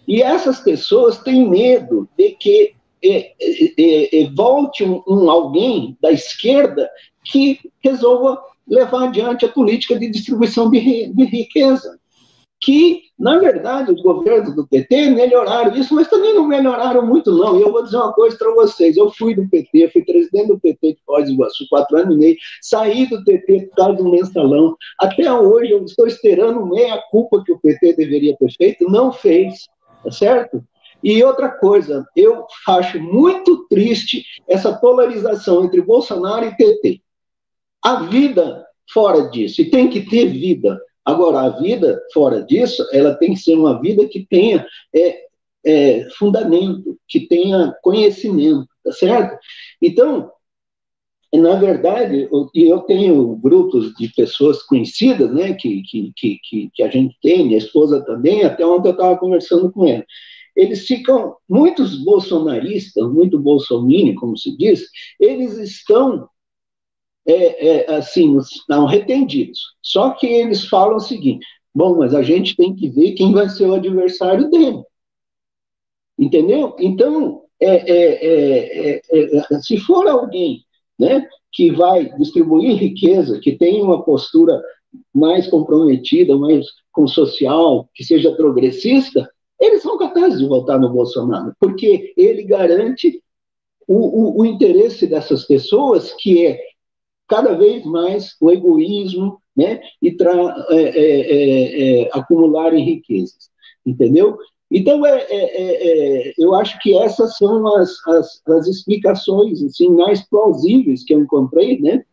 E essas pessoas têm medo de que é, é, é, volte um, um, alguém da esquerda que resolva levar adiante a política de distribuição de, de riqueza. Que, na verdade, os governos do PT melhoraram isso, mas também não melhoraram muito, não. E eu vou dizer uma coisa para vocês: eu fui do PT, fui presidente do PT de Foz do Iguaçu, quatro anos e meio, saí do PT por causa do mensalão. Até hoje, eu estou esperando meia culpa que o PT deveria ter feito, não fez tá certo? E outra coisa, eu acho muito triste essa polarização entre Bolsonaro e PT. A vida fora disso, e tem que ter vida. Agora, a vida fora disso, ela tem que ser uma vida que tenha é, é, fundamento, que tenha conhecimento, tá certo? Então, na verdade, e eu tenho grupos de pessoas conhecidas, né, que, que, que, que a gente tem, minha esposa também, até ontem eu estava conversando com ela. Eles ficam, muitos bolsonaristas, muito bolsominion, como se diz, eles estão, é, é, assim, estão retendidos. Só que eles falam o seguinte, bom, mas a gente tem que ver quem vai ser o adversário dele. Entendeu? Então, é, é, é, é se for alguém né, que vai distribuir riqueza, que tem uma postura mais comprometida, mais com social, que seja progressista, eles são capazes de votar no Bolsonaro, porque ele garante o, o, o interesse dessas pessoas, que é cada vez mais o egoísmo, né, e é, é, é, é acumularem riquezas, entendeu? Então, é, é, é, é, eu acho que essas são as, as, as, explicações assim, mais plausíveis que eu encontrei, né?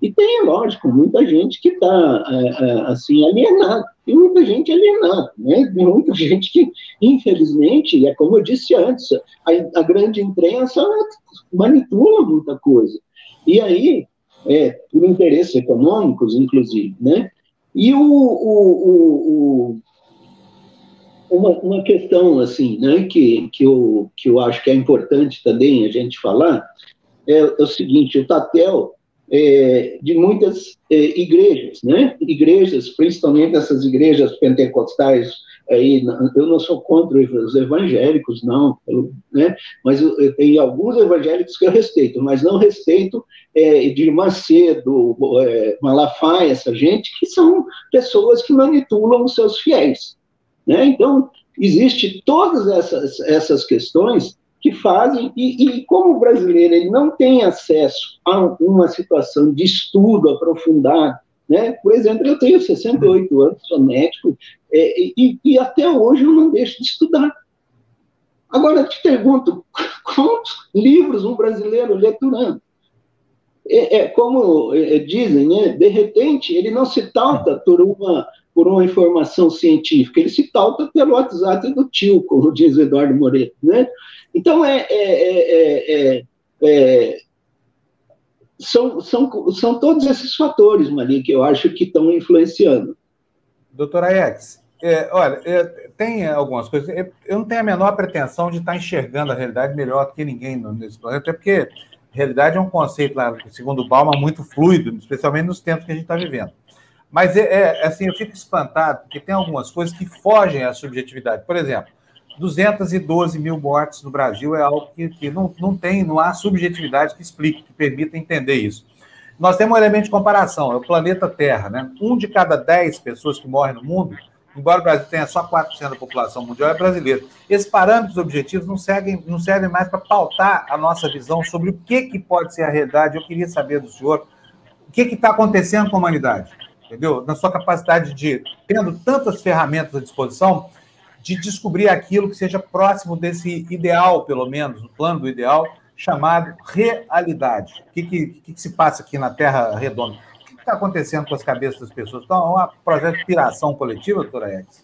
E tem, lógico, muita gente que está é, é, assim, alienada, tem muita gente alienada, né? Tem muita gente que, infelizmente, é como eu disse antes, a, a grande imprensa manipula muita coisa. E aí, é, por interesses econômicos, inclusive, né? E o, o, o, o uma, uma questão assim, né, que, que, eu, que eu acho que é importante também a gente falar é, é o seguinte: o Tatel é, de muitas é, igrejas, né? Igrejas, principalmente essas igrejas pentecostais aí, eu não sou contra os evangélicos, não, eu, né? Mas eu, eu, tenho alguns evangélicos que eu respeito, mas não respeito é, de Macedo, é, Malafaia, essa gente que são pessoas que manipulam os seus fiéis. Né? Então, existe todas essas, essas questões que fazem, e, e, como o brasileiro ele não tem acesso a uma situação de estudo aprofundado, né? por exemplo, eu tenho 68 anos, sou médico, é, e, e até hoje eu não deixo de estudar. Agora, eu te pergunto, quantos livros um brasileiro lê por ano? É, é, como é, dizem, né, de repente, ele não se tauta por uma por uma informação científica, ele se pauta pelo WhatsApp do tio, como diz o Eduardo Moreira. Né? Então, é, é, é, são, são, são todos esses fatores, Maria, que eu acho que estão influenciando. Doutora Ex, é, olha, é, tem algumas coisas. Eu não tenho a menor pretensão de estar enxergando a realidade melhor do que ninguém nesse planeta, até porque realidade é um conceito, segundo o Bauman, muito fluido, especialmente nos tempos que a gente está vivendo. Mas é, é, assim, eu fico espantado, porque tem algumas coisas que fogem à subjetividade. Por exemplo, 212 mil mortes no Brasil é algo que, que não, não tem, não há subjetividade que explique, que permita entender isso. Nós temos um elemento de comparação, é o planeta Terra, né? Um de cada dez pessoas que morrem no mundo embora o Brasil tenha só 4% da população mundial, é brasileiro. Esses parâmetros objetivos não servem, não servem mais para pautar a nossa visão sobre o que, que pode ser a realidade. Eu queria saber do senhor o que está acontecendo com a humanidade, entendeu? Na sua capacidade de, tendo tantas ferramentas à disposição, de descobrir aquilo que seja próximo desse ideal, pelo menos, o plano do ideal, chamado realidade. O que, que, que se passa aqui na Terra redonda? O que está acontecendo com as cabeças das pessoas? Então, é um projeto de piração coletiva, doutora Edson?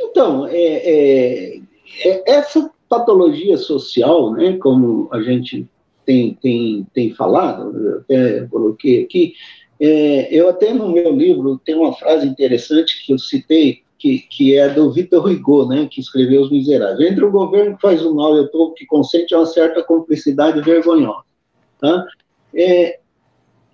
Então, é, é, é, essa patologia social, né, como a gente tem, tem, tem falado, até coloquei aqui, é, eu até no meu livro tem uma frase interessante que eu citei, que, que é do Vitor Rigaud, né, que escreveu Os Miseráveis. Entre o governo que faz o mal e o povo que consente uma certa cumplicidade vergonhosa. Tá? É,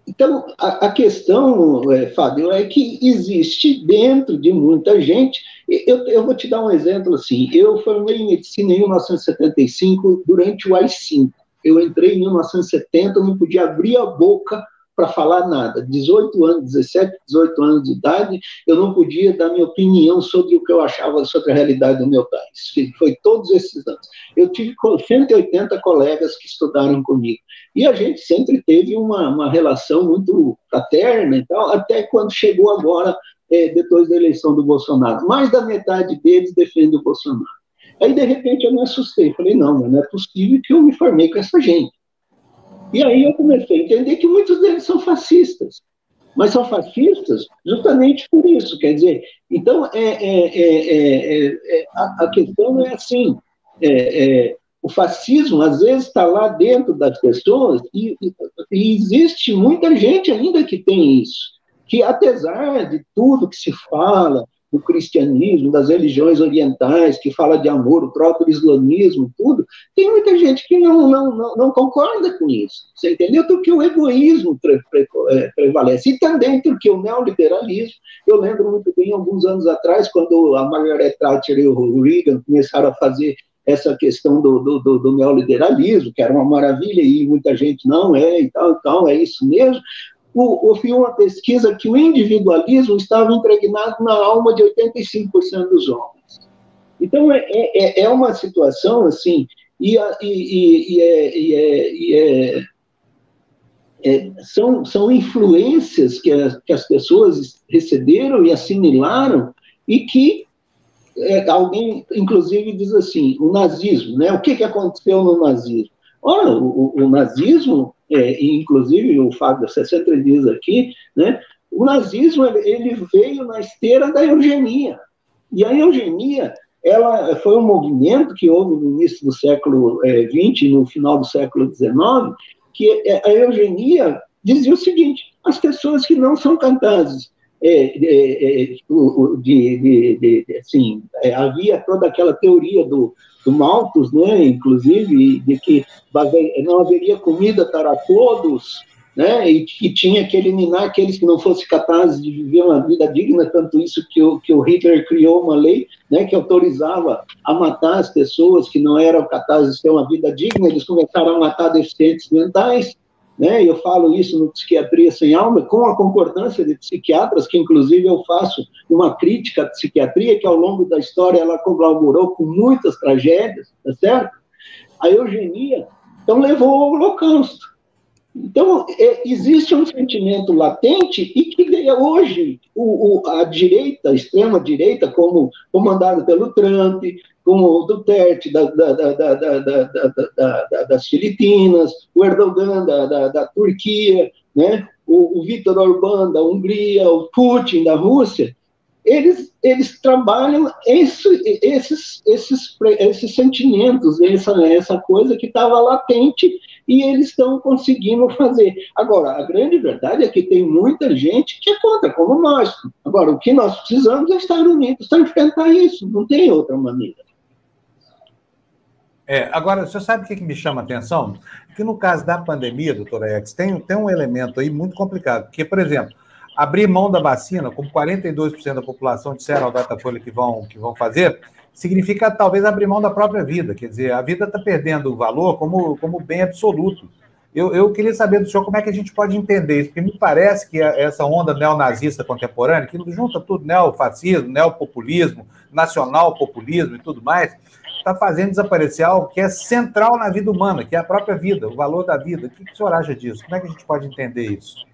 então, a, a questão, é, Fábio, é que existe dentro de muita gente. Eu, eu vou te dar um exemplo assim. Eu formei em medicina em 1975 durante o AI-5. Eu entrei em 1970, não podia abrir a boca para falar nada. 18 anos, 17, 18 anos de idade, eu não podia dar minha opinião sobre o que eu achava sobre a realidade do meu país. Foi todos esses anos. Eu tive 180 colegas que estudaram comigo. E a gente sempre teve uma, uma relação muito fraterna e tal, até quando chegou agora, é, depois da eleição do Bolsonaro. Mais da metade deles defende o Bolsonaro. Aí, de repente, eu me assustei. Falei, não, não é possível que eu me formei com essa gente. E aí eu comecei a entender que muitos deles são fascistas. Mas são fascistas justamente por isso. Quer dizer, então, é, é, é, a, a, questão é assim: o fascismo, às vezes, está lá dentro das pessoas e, e, e existe muita gente ainda que tem isso. Que, apesar de tudo que se fala, do cristianismo, das religiões orientais, que fala de amor, o próprio islamismo, tudo, tem muita gente que não, não, não, não concorda com isso. Você entendeu? Porque o egoísmo pre, pre, é, prevalece. E também porque o neoliberalismo, eu lembro muito bem, alguns anos atrás, quando a Margaret Thatcher e o Reagan começaram a fazer essa questão do, do, do, do, neoliberalismo, que era uma maravilha, e muita gente não é, e tal, e tal, é isso mesmo houve uma pesquisa que o individualismo estava impregnado na alma de 85% dos homens. Então, é, é, é uma situação assim, e, e, e, é, e é, é, é, são, são influências que, a, que as pessoas receberam e assimilaram, e que é, alguém, inclusive, diz assim: o nazismo, né? O que, que aconteceu no nazismo? Ora, o, o nazismo é, inclusive o Fábio sempre diz aqui, né, o nazismo ele veio na esteira da eugenia. E a eugenia ela foi um movimento que houve no início do século XX, é, no final do século XIX, que é, a eugenia dizia o seguinte: as pessoas que não são capazes é, é, de, de, de, de, assim, é, havia toda aquela teoria do, do Malthus, né, inclusive, de que não haveria comida para todos, né, e que tinha que eliminar aqueles que não fossem capazes de viver uma vida digna, tanto isso que o, que o Hitler criou uma lei, né, que autorizava a matar as pessoas que não eram capazes de ter uma vida digna, eles começaram a matar deficientes mentais, né? Eu falo isso no Psiquiatria Sem Alma, com a concordância de psiquiatras, que inclusive eu faço uma crítica à psiquiatria, que ao longo da história ela colaborou com muitas tragédias, tá certo? A eugenia, então, levou ao holocausto. Então, é, existe um sentimento latente e que hoje o, o, a direita, a extrema-direita, como comandada pelo Trump, como o Duterte da, da, da, das Filipinas, o Erdogan da, Turquia, né? o, o Viktor Orbán da Hungria, o Putin da Rússia, eles, eles trabalham esse, esses, esses, esses sentimentos, essa, essa coisa que estava latente e eles estão conseguindo fazer. Agora, a grande verdade é que tem muita gente que é contra, como nós. Agora, o que nós precisamos é estar unidos para enfrentar isso, não tem outra maneira. É, agora, você sabe o que, que me chama a atenção? Que no caso da pandemia, doutora X, tem, tem um elemento aí muito complicado. Porque, por exemplo, abrir mão da vacina, como 42% da população disseram ao Datafolha que vão, que vão fazer, significa talvez abrir mão da própria vida. Quer dizer, a vida está perdendo o valor como, como bem absoluto. Eu, eu, queria saber do senhor como é que a gente pode entender isso, porque me parece que essa onda neonazista contemporânea, que junta tudo, neofascismo, neopopulismo, nacional-populismo e tudo mais, está fazendo desaparecer algo que é central na vida humana, que é a própria vida, o valor da vida. O que, que o senhor acha disso? Como é que a gente pode entender isso?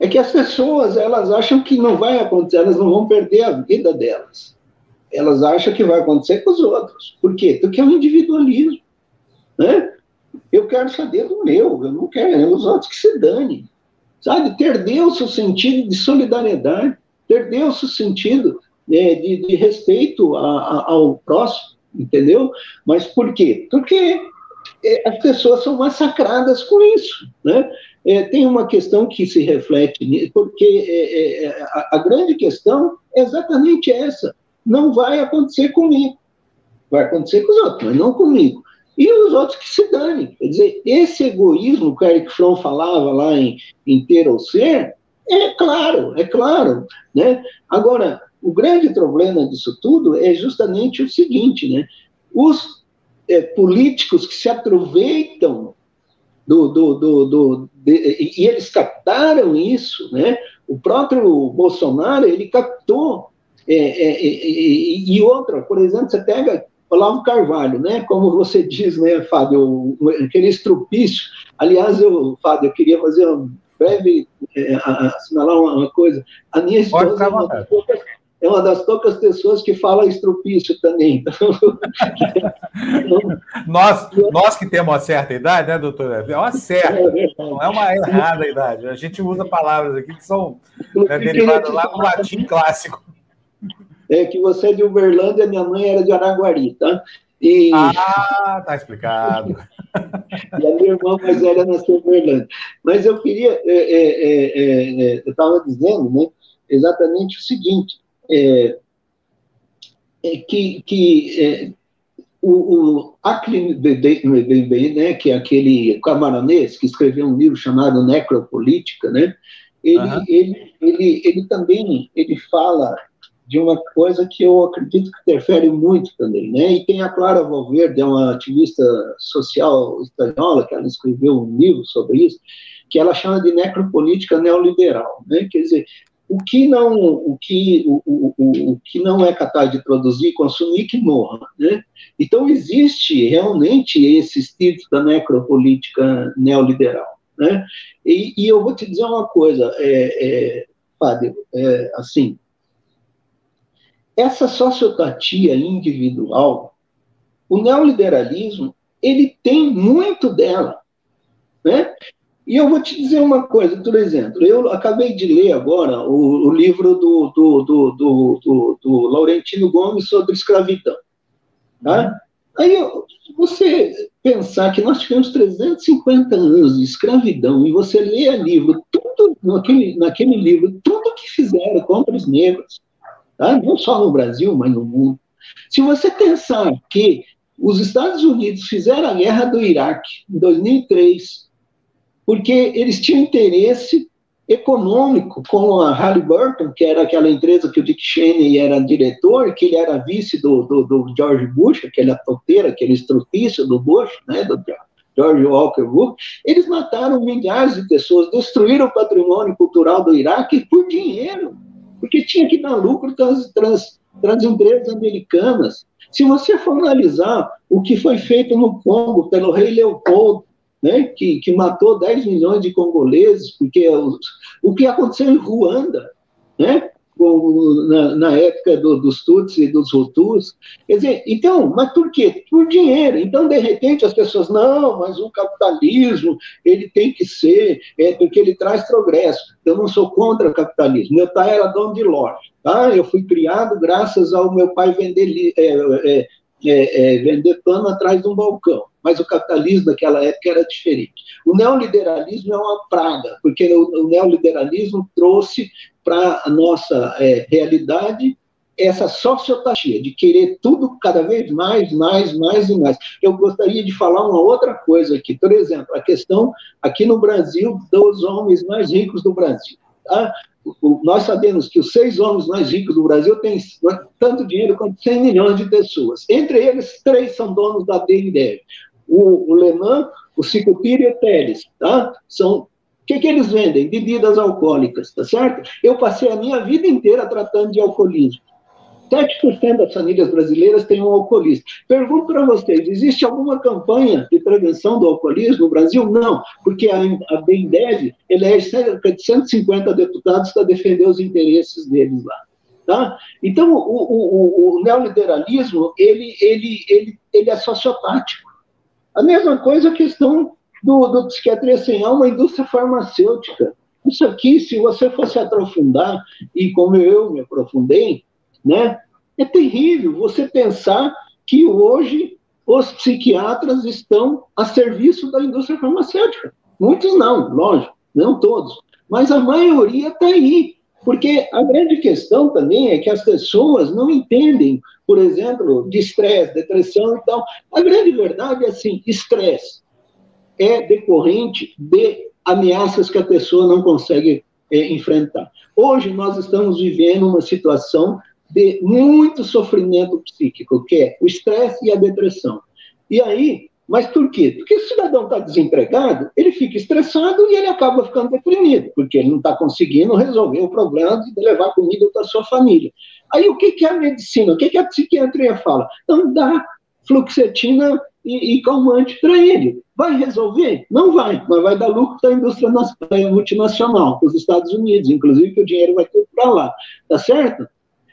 É que as pessoas, elas acham que não vai acontecer, elas não vão perder a vida delas. Elas acham que vai acontecer com os outros. Por quê? Porque é um individualismo. Né? Eu quero saber do meu, eu não quero, é os outros que se dane. Sabe? Perdeu-se o sentido de solidariedade, perdeu-se o sentido né, de, de, respeito a, a, ao próximo, entendeu? Mas por quê? Porque é, as pessoas são massacradas com isso, né? É, tem uma questão que se reflete porque é, é, a, a grande questão é exatamente essa. Não vai acontecer comigo. Vai acontecer com os outros, mas não comigo e os outros que se dane. Quer dizer, esse egoísmo que o Eric Fromm falava lá em, em ter ou ser, é claro, é claro. Né? Agora, o grande problema disso tudo é justamente o seguinte, né? Os é, políticos que se aproveitam do, do, do, do de, e eles captaram isso, né? O próprio Bolsonaro ele captou é, é, e outra, por exemplo, você pega Olavo Carvalho, né? Como você diz, né, Fábio, aquele estrupício. Aliás, eu, Fábio, eu queria fazer um breve, é, assinalar uma, coisa. A minha esposa é uma, poucas, é uma, das poucas pessoas que fala estrupício também. Então, nós, nós que temos uma certa idade, né, doutor? É uma certa, é não é uma errada idade. A gente usa palavras aqui que são né, derivadas lá do latim clássico é que você é de Uberlândia, minha mãe era de Araguari, tá? E... Ah, tá explicado. e a minha irmã mais velha nasceu em Uberlândia. Mas eu queria, é, é, é, é eu estava dizendo, né, exatamente o seguinte, é, é que, que o, o Acklin Bebê, né, que é aquele camaronês que escreveu um livro chamado Necropolítica, né, ele, uhum. ele, ele, ele também ele fala de uma coisa que eu acredito que interfere muito também, né? E tem a Clara Valverde, é uma ativista social espanhola, que ela escreveu um livro sobre isso, que ela chama de necropolítica neoliberal, né? Quer dizer, o que não, o que, o, o, o, o que não é capaz de produzir e consumir, que morra, né? Então, existe realmente esse espírito da necropolítica neoliberal, né? E, e eu vou te dizer uma coisa, é, é, Fábio, é, assim, essa sociopatia individual, o neoliberalismo, ele tem muito dela, né? E eu vou te dizer uma coisa, por exemplo, eu acabei de ler agora o, o livro do, do, do, do, do Laurentino Gomes sobre escravidão. Tá? Aí você pensar que nós tivemos 350 anos de escravidão e você lê livro, tudo naquele, naquele livro, tudo que fizeram contra os negros, tá? não só no Brasil, mas no mundo. Se você pensar que os Estados Unidos fizeram a guerra do Iraque em 2003, porque eles tinham interesse econômico com a Halliburton, que era aquela empresa que o Dick Cheney era diretor, que ele era vice do, do, do George Bush, aquele toteira, aquele estrutício do Bush, né, do George Walker Bush, eles mataram milhares de pessoas, destruíram o patrimônio cultural do Iraque por dinheiro porque tinha que dar lucro para as empresas americanas. Se você for analisar o que foi feito no Congo pelo rei Leopoldo, né, que, que matou 10 milhões de congoleses, porque os, o que aconteceu em Ruanda, né, na, na época do, dos Tutsis e dos Hutus. Quer dizer, então, mas por quê? Por dinheiro. Então, de repente, as pessoas, não, mas o capitalismo, ele tem que ser, é, porque ele traz progresso. Eu não sou contra o capitalismo. Meu pai era dono de loja. Tá? Eu fui criado graças ao meu pai vender, é, é, é, é, vender pano atrás de um balcão. Mas o capitalismo naquela época era diferente. O neoliberalismo é uma praga, porque o, o neoliberalismo trouxe para a nossa é, realidade essa sociopatia de querer tudo cada vez mais, mais, mais e mais. Eu gostaria de falar uma outra coisa aqui, por exemplo, a questão aqui no Brasil dos homens mais ricos do Brasil. Tá? Nós sabemos que os seis homens mais ricos do Brasil têm tanto dinheiro quanto 100 milhões de pessoas. Entre eles, três são donos da BNDES. O, o Le Mans, o Cicupira e o Teles, tá? São o que, que eles vendem? Bebidas alcoólicas, tá certo? Eu passei a minha vida inteira tratando de alcoolismo. 7% das famílias brasileiras têm um alcoolista. Pergunto para vocês: existe alguma campanha de prevenção do alcoolismo no Brasil? Não, porque a, a BEMDEV elege cerca de 150 deputados para defender os interesses deles lá. Tá? Então, o, o, o, neoliberalismo ele, ele, ele, ele é sociopático. A mesma coisa a questão do, do psiquiatria sem alma, a indústria farmacêutica. Isso aqui, se você fosse aprofundar, e como eu me aprofundei, né, é terrível você pensar que hoje os psiquiatras estão a serviço da indústria farmacêutica. Muitos não, lógico, não todos, mas a maioria está aí. Porque a grande questão também é que as pessoas não entendem, por exemplo, de estresse, depressão e tal. A grande verdade é assim: estresse é decorrente de ameaças que a pessoa não consegue é, enfrentar. Hoje nós estamos vivendo uma situação de muito sofrimento psíquico, que é o estresse e a depressão. E aí, mas por quê? Porque o cidadão está desempregado, ele fica estressado e ele acaba ficando deprimido, porque ele não está conseguindo resolver o problema de levar comida para sua família. Aí o que, que é a medicina? O que, que a psiquiatria fala? Então dá fluoxetina e, e calmante para ele. Vai resolver? Não vai, mas vai dar lucro para a indústria multinacional, para os Estados Unidos, inclusive que o dinheiro vai ter para lá. Tá certo?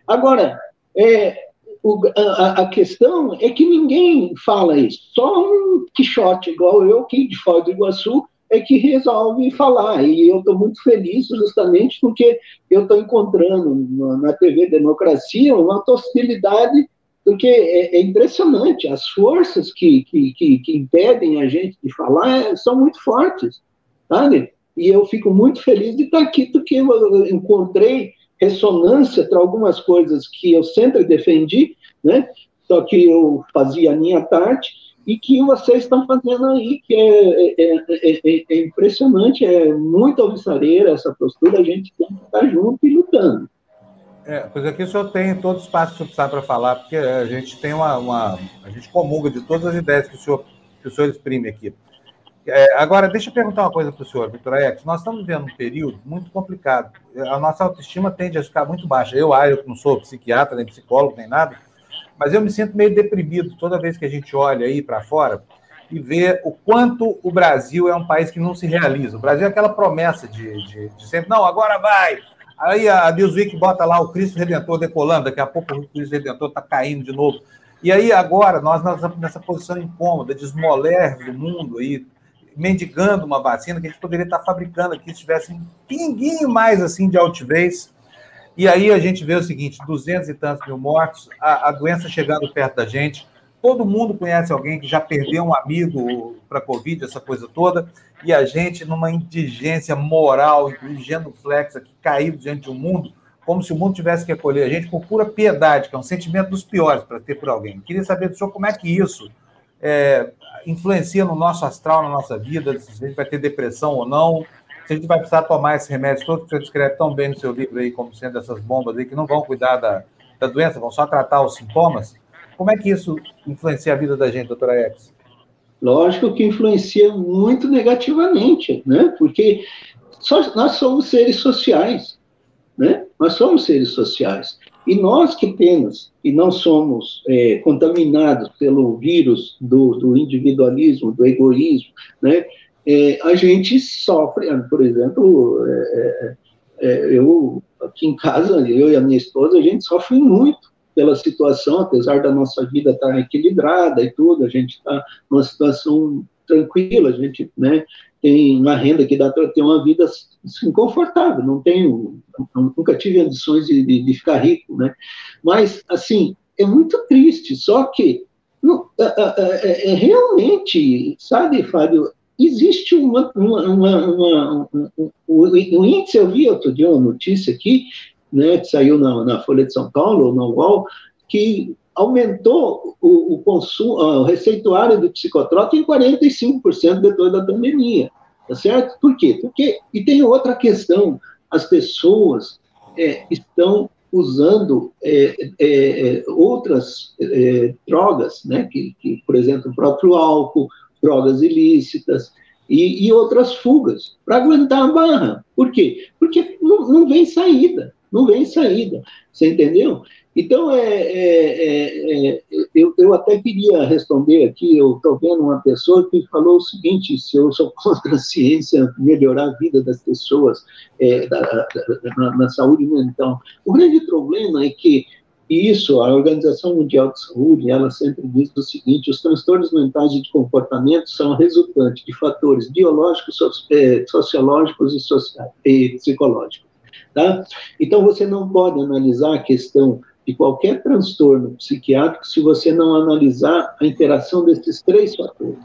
Agora, é, o, a, a, questão é que ninguém fala isso. Só um Quixote igual eu, que de Foz do Iguaçu, é que resolve falar. E eu estou muito feliz justamente porque eu estou encontrando na TV Democracia uma hostilidade, porque é, é impressionante. As forças que, que, que, que, impedem a gente de falar é, são muito fortes, sabe? E eu fico muito feliz de estar aqui, porque eu encontrei ressonância para algumas coisas que eu sempre defendi, né? Só que eu fazia a minha parte e que vocês estão fazendo aí, que é, é, é, é impressionante, é muito alvissareira essa postura, a gente tem que estar junto e lutando. É, pois aqui o senhor tem todo o espaço que o senhor para falar, porque a gente tem uma, uma, A gente comunga de todas as ideias que o senhor, que o senhor exprime aqui. É, agora, deixa eu perguntar uma coisa para o senhor, Vitor Aex. Nós estamos vivendo um período muito complicado. A nossa autoestima tende a ficar muito baixa. Eu, ah, eu não sou psiquiatra, nem psicólogo, nem nada, mas eu me sinto meio deprimido toda vez que a gente olha aí para fora e vê o quanto o Brasil é um país que não se realiza. O Brasil é aquela promessa de, de, de sempre, não, agora vai. Aí a Newsweek bota lá o Cristo Redentor decolando, daqui a pouco o Cristo Redentor está caindo de novo. E aí agora nós nessa posição incômoda de esmoler do mundo aí, mendigando uma vacina que a gente poderia estar fabricando aqui se tivesse um pinguinho mais assim de altivez. E aí a gente vê o seguinte: 200 e tantos mil mortos, a, a doença chegando perto da gente. Todo mundo conhece alguém que já perdeu um amigo para a Covid, essa coisa toda, e a gente, numa indigência moral, incluindo flex aqui, caído diante do mundo, como se o mundo tivesse que acolher a gente por pura piedade, que é um sentimento dos piores para ter por alguém. Queria saber do senhor como é que isso é, influencia no nosso astral, na nossa vida, se a gente vai ter depressão ou não, se a gente vai precisar tomar esses remédios todos que você descreve tão bem no seu livro aí, como sendo essas bombas aí, que não vão cuidar da, da doença, vão só tratar os sintomas. Como é que isso influencia a vida da gente, doutora X? Lógico que influencia muito negativamente, né? Porque só, nós somos seres sociais, né? Nós somos seres sociais. E nós que temos e não somos é, contaminados pelo vírus do, do, individualismo, do egoísmo, né, é, a gente sofre, por exemplo, é, é, é, eu aqui em casa, eu e a minha esposa, a gente sofre muito pela situação, apesar da nossa vida estar equilibrada e tudo, a gente está numa situação tranquila, a gente né, tem uma renda que dá para ter uma vida assim, confortável, não tenho, nunca tive ambições de, de, de, ficar rico, né? Mas, assim, é muito triste, só que não, é, é, é, realmente, sabe, Fábio, existe uma, uma, uma, uma um, um, índice, eu vi outro dia uma notícia aqui, né, que saiu na, na Folha de São Paulo, no UOL, que aumentou o, o consumo, o receituário do psicotrópico em 45% depois da pandemia, tá certo? Por quê? Porque, e tem outra questão, as pessoas é, estão usando é, é, é outras é, drogas, né, que, que, por exemplo, o próprio álcool, drogas ilícitas e, e outras fugas, para aguentar a barra. Por quê? Porque não, não vem saída, não vem saída, você entendeu? Então, é, é, é, é, eu, eu até queria responder aqui, eu estou vendo uma pessoa que falou o seguinte, se eu sou contra a ciência melhorar a vida das pessoas é, da, da, na, na, saúde mental. O grande problema é que isso, a Organização Mundial de Saúde, ela sempre diz o seguinte, os transtornos mentais de comportamento são resultantes de fatores biológicos, é, sociológicos e, e psicológicos. Tá? Então, você não pode analisar a questão de qualquer transtorno psiquiátrico se você não analisar a interação desses três fatores.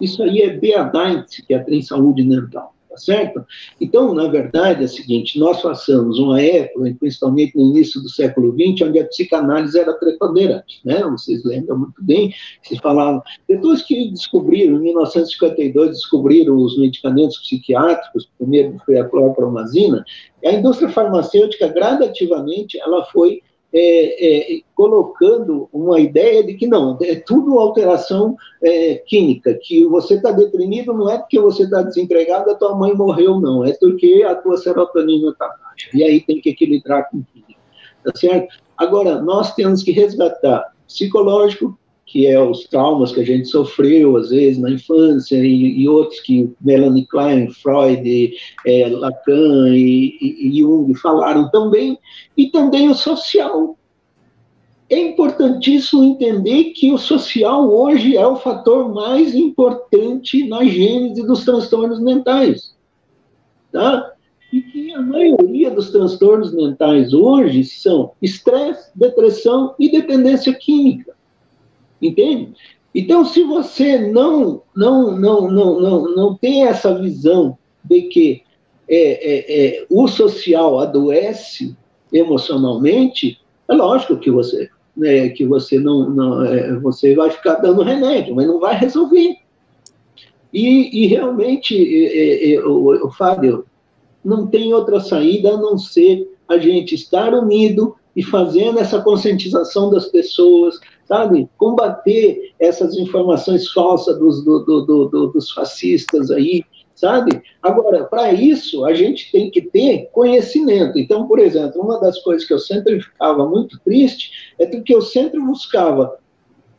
Isso aí é BADA em psiquiatria em saúde mental tá certo? Então, na verdade, é o seguinte, nós passamos uma época, principalmente no início do século XX, onde a psicanálise era preponderante, né? Vocês lembram muito bem, se falavam, depois que descobriram, em 1952, descobriram os medicamentos psiquiátricos, primeiro foi a clorpromazina, a indústria farmacêutica, gradativamente, ela foi é, é, colocando uma ideia de que não, é tudo alteração é, química, que você está deprimido não é porque você está desempregado, a tua mãe morreu, não, é porque a tua serotonina está baixa, e aí tem que equilibrar com química, tá certo? Agora, nós temos que resgatar psicológico, que é os traumas que a gente sofreu, às vezes, na infância, e, e outros que Melanie Klein, Freud, é, Lacan e, e, e Jung falaram também, e também o social. É importantíssimo entender que o social hoje é o fator mais importante na gênese dos transtornos mentais. Tá? E que a maioria dos transtornos mentais hoje são estresse, depressão e dependência química. Entende? Então, se você não, não, não, não, não, não tem essa visão de que é, é, é, o social adoece emocionalmente, é lógico que você, né, que você não, não é, você vai ficar dando remédio, mas não vai resolver. E, e realmente, é, é, o, Fábio, não tem outra saída a não ser a gente estar unido e fazendo essa conscientização das pessoas, sabe? Combater essas informações falsas dos, do, do, do, dos fascistas aí, sabe? Agora, para isso, a gente tem que ter conhecimento. Então, por exemplo, uma das coisas que eu sempre ficava muito triste é que eu sempre buscava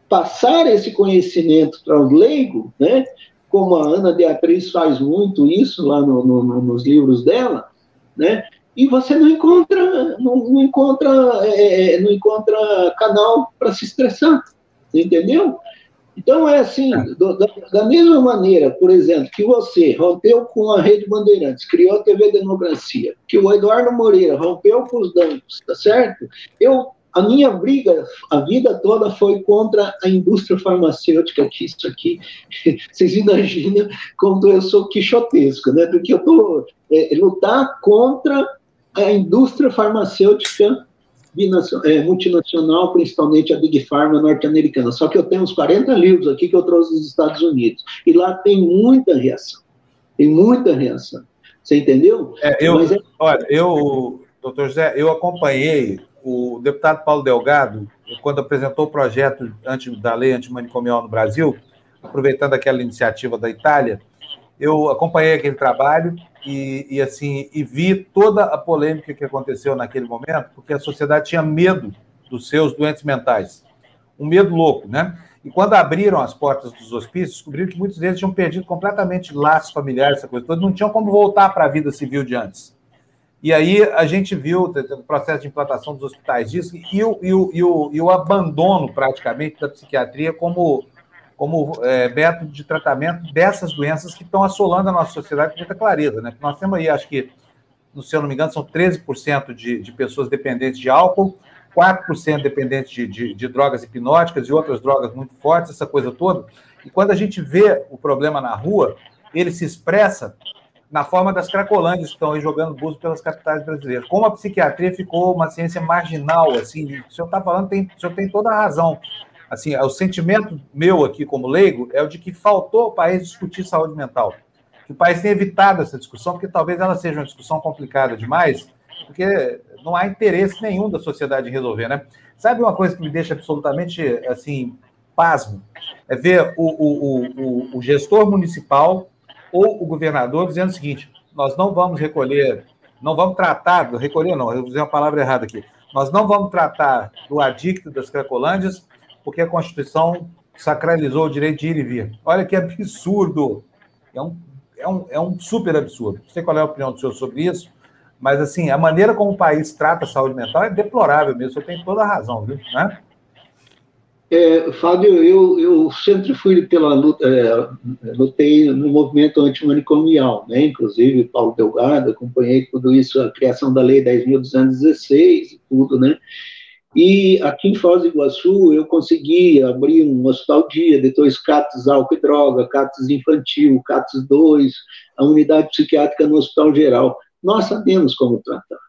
passar esse conhecimento para o leigo, né? Como a Ana Beatriz faz muito isso lá no, no, nos livros dela, né? E você não encontra, não, não encontra, é, é não encontra canal para se estressar, entendeu? Então é assim, é. do, da, da, mesma maneira, por exemplo, que você rompeu com a Rede Bandeirantes, criou a TV Democracia, que o Eduardo Moreira rompeu com os bancos, tá certo? Eu a minha briga a vida toda foi contra a indústria farmacêutica, que isso aqui, vocês imaginam como eu sou quixotesco, né? Porque eu tô é, lutar contra a indústria farmacêutica é, multinacional, principalmente a Big Pharma norte-americana. Só que eu tenho uns 40 livros aqui que eu trouxe dos Estados Unidos. E lá tem muita reação. Tem muita reação. Você entendeu? É, eu, é... Olha, eu, doutor José, eu acompanhei o deputado Paulo Delgado, quando apresentou o projeto anti, da lei antimanicomial no Brasil, aproveitando aquela iniciativa da Itália, eu acompanhei aquele trabalho e, e, assim e vi toda a polêmica que aconteceu naquele momento, porque a sociedade tinha medo dos seus doentes mentais, um medo louco, né? E quando abriram as portas dos hospícios, descobriram que muitos deles tinham perdido completamente laços familiares, essa coisa toda, não tinham como voltar para a vida civil de antes. E aí a gente viu o processo de implantação dos hospitais disso e o, e o, e o, e o abandono, praticamente, da psiquiatria como como é, método de tratamento dessas doenças que estão assolando a nossa sociedade com muita clareza. Né? Nós temos aí, acho que, se eu não me engano, são 13% de, de pessoas dependentes de álcool, 4% dependentes de, de, de, drogas hipnóticas e outras drogas muito fortes, essa coisa toda. E quando a gente vê o problema na rua, ele se expressa na forma das cracolândias que estão aí jogando buzo pelas capitais brasileiras. Como a psiquiatria ficou uma ciência marginal, assim, o senhor está falando, tem, o senhor tem toda a razão assim, o sentimento meu aqui como leigo é o de que faltou ao país discutir saúde mental. Que o país tem evitado essa discussão, porque talvez ela seja uma discussão complicada demais, porque não há interesse nenhum da sociedade em resolver, né? Sabe uma coisa que me deixa absolutamente, assim, pasmo, é ver o, o, o, o gestor municipal ou o governador dizendo o seguinte: nós não vamos recolher, não vamos tratar, recolher não, eu dizer uma palavra errada aqui, nós não vamos tratar do adicto das Cracolândias, porque a Constituição sacralizou o direito de ir e vir. Olha que absurdo! É um, é um, é um super absurdo. Não sei qual é a opinião do senhor sobre isso, mas assim, a maneira como o país trata a saúde mental é deplorável mesmo, você tem toda a razão, viu? Né? É, Fábio, eu, eu sempre fui pela luta, é, lutei no movimento antimanicomial, né? Inclusive, Paulo Delgado, acompanhei tudo isso, a criação da Lei 10.216 e tudo, né? E aqui em Foz do Iguaçu, eu consegui abrir um hospital dia, depois CATS álcool e droga, CATS infantil, CATS 2, a unidade psiquiátrica no Hospital Geral. Nós sabemos como tratar.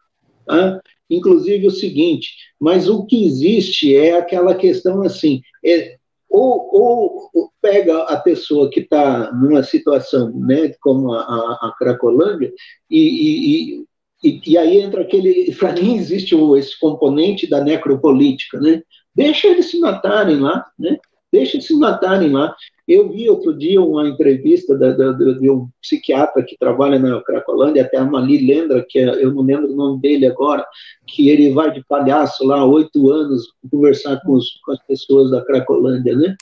Tá? Inclusive o seguinte, mas o que existe é aquela questão assim, é, ou, ou, ou pega a pessoa que está numa situação, né, como a, a, a Cracolândia, e, e, e, e, aí entra aquele. Para mim, existe esse componente da necropolítica, né? Deixa eles se matarem lá, né? Deixa eles se matarem lá. Eu vi outro dia uma entrevista da, da, de um psiquiatra que trabalha na Cracolândia, até a Mali lembra, que é, eu não lembro o nome dele agora, que ele vai de palhaço lá oito anos conversar com, os, com, as pessoas da Cracolândia, né?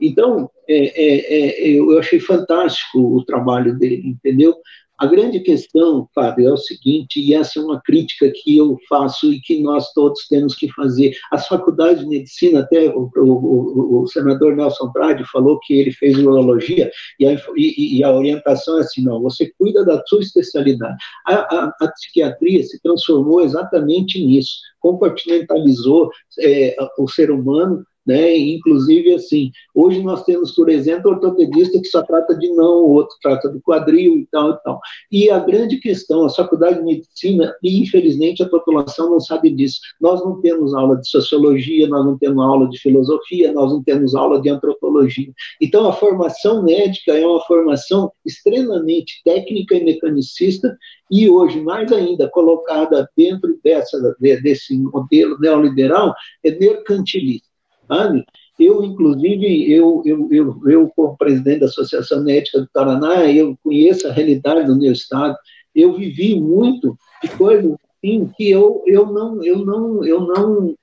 Então, é, é, é, eu achei fantástico o trabalho dele, entendeu? A grande questão, Fábio, é o seguinte, e essa é uma crítica que eu faço e que nós todos temos que fazer. As faculdades de medicina, até o, o, o senador Nelson Prade falou que ele fez urologia, e a, e, e a, orientação é assim, não, você cuida da sua especialidade. A, a, a psiquiatria se transformou exatamente nisso, compartimentalizou é, o ser humano né? Inclusive, assim, hoje nós temos, por exemplo, ortopedista que só trata de não, o outro trata do quadril e tal e tal. E a grande questão, a faculdade de medicina, e infelizmente a população não sabe disso. Nós não temos aula de sociologia, nós não temos aula de filosofia, nós não temos aula de antropologia. Então, a formação médica é uma formação extremamente técnica e mecanicista, e hoje, mais ainda, colocada dentro dessa, desse modelo neoliberal, é mercantilista sabe? Eu, inclusive, eu, eu, eu, eu, como presidente da Associação Médica do Paraná, eu conheço a realidade do meu estado, eu vivi muito de coisas assim que eu, eu não, eu não, eu não,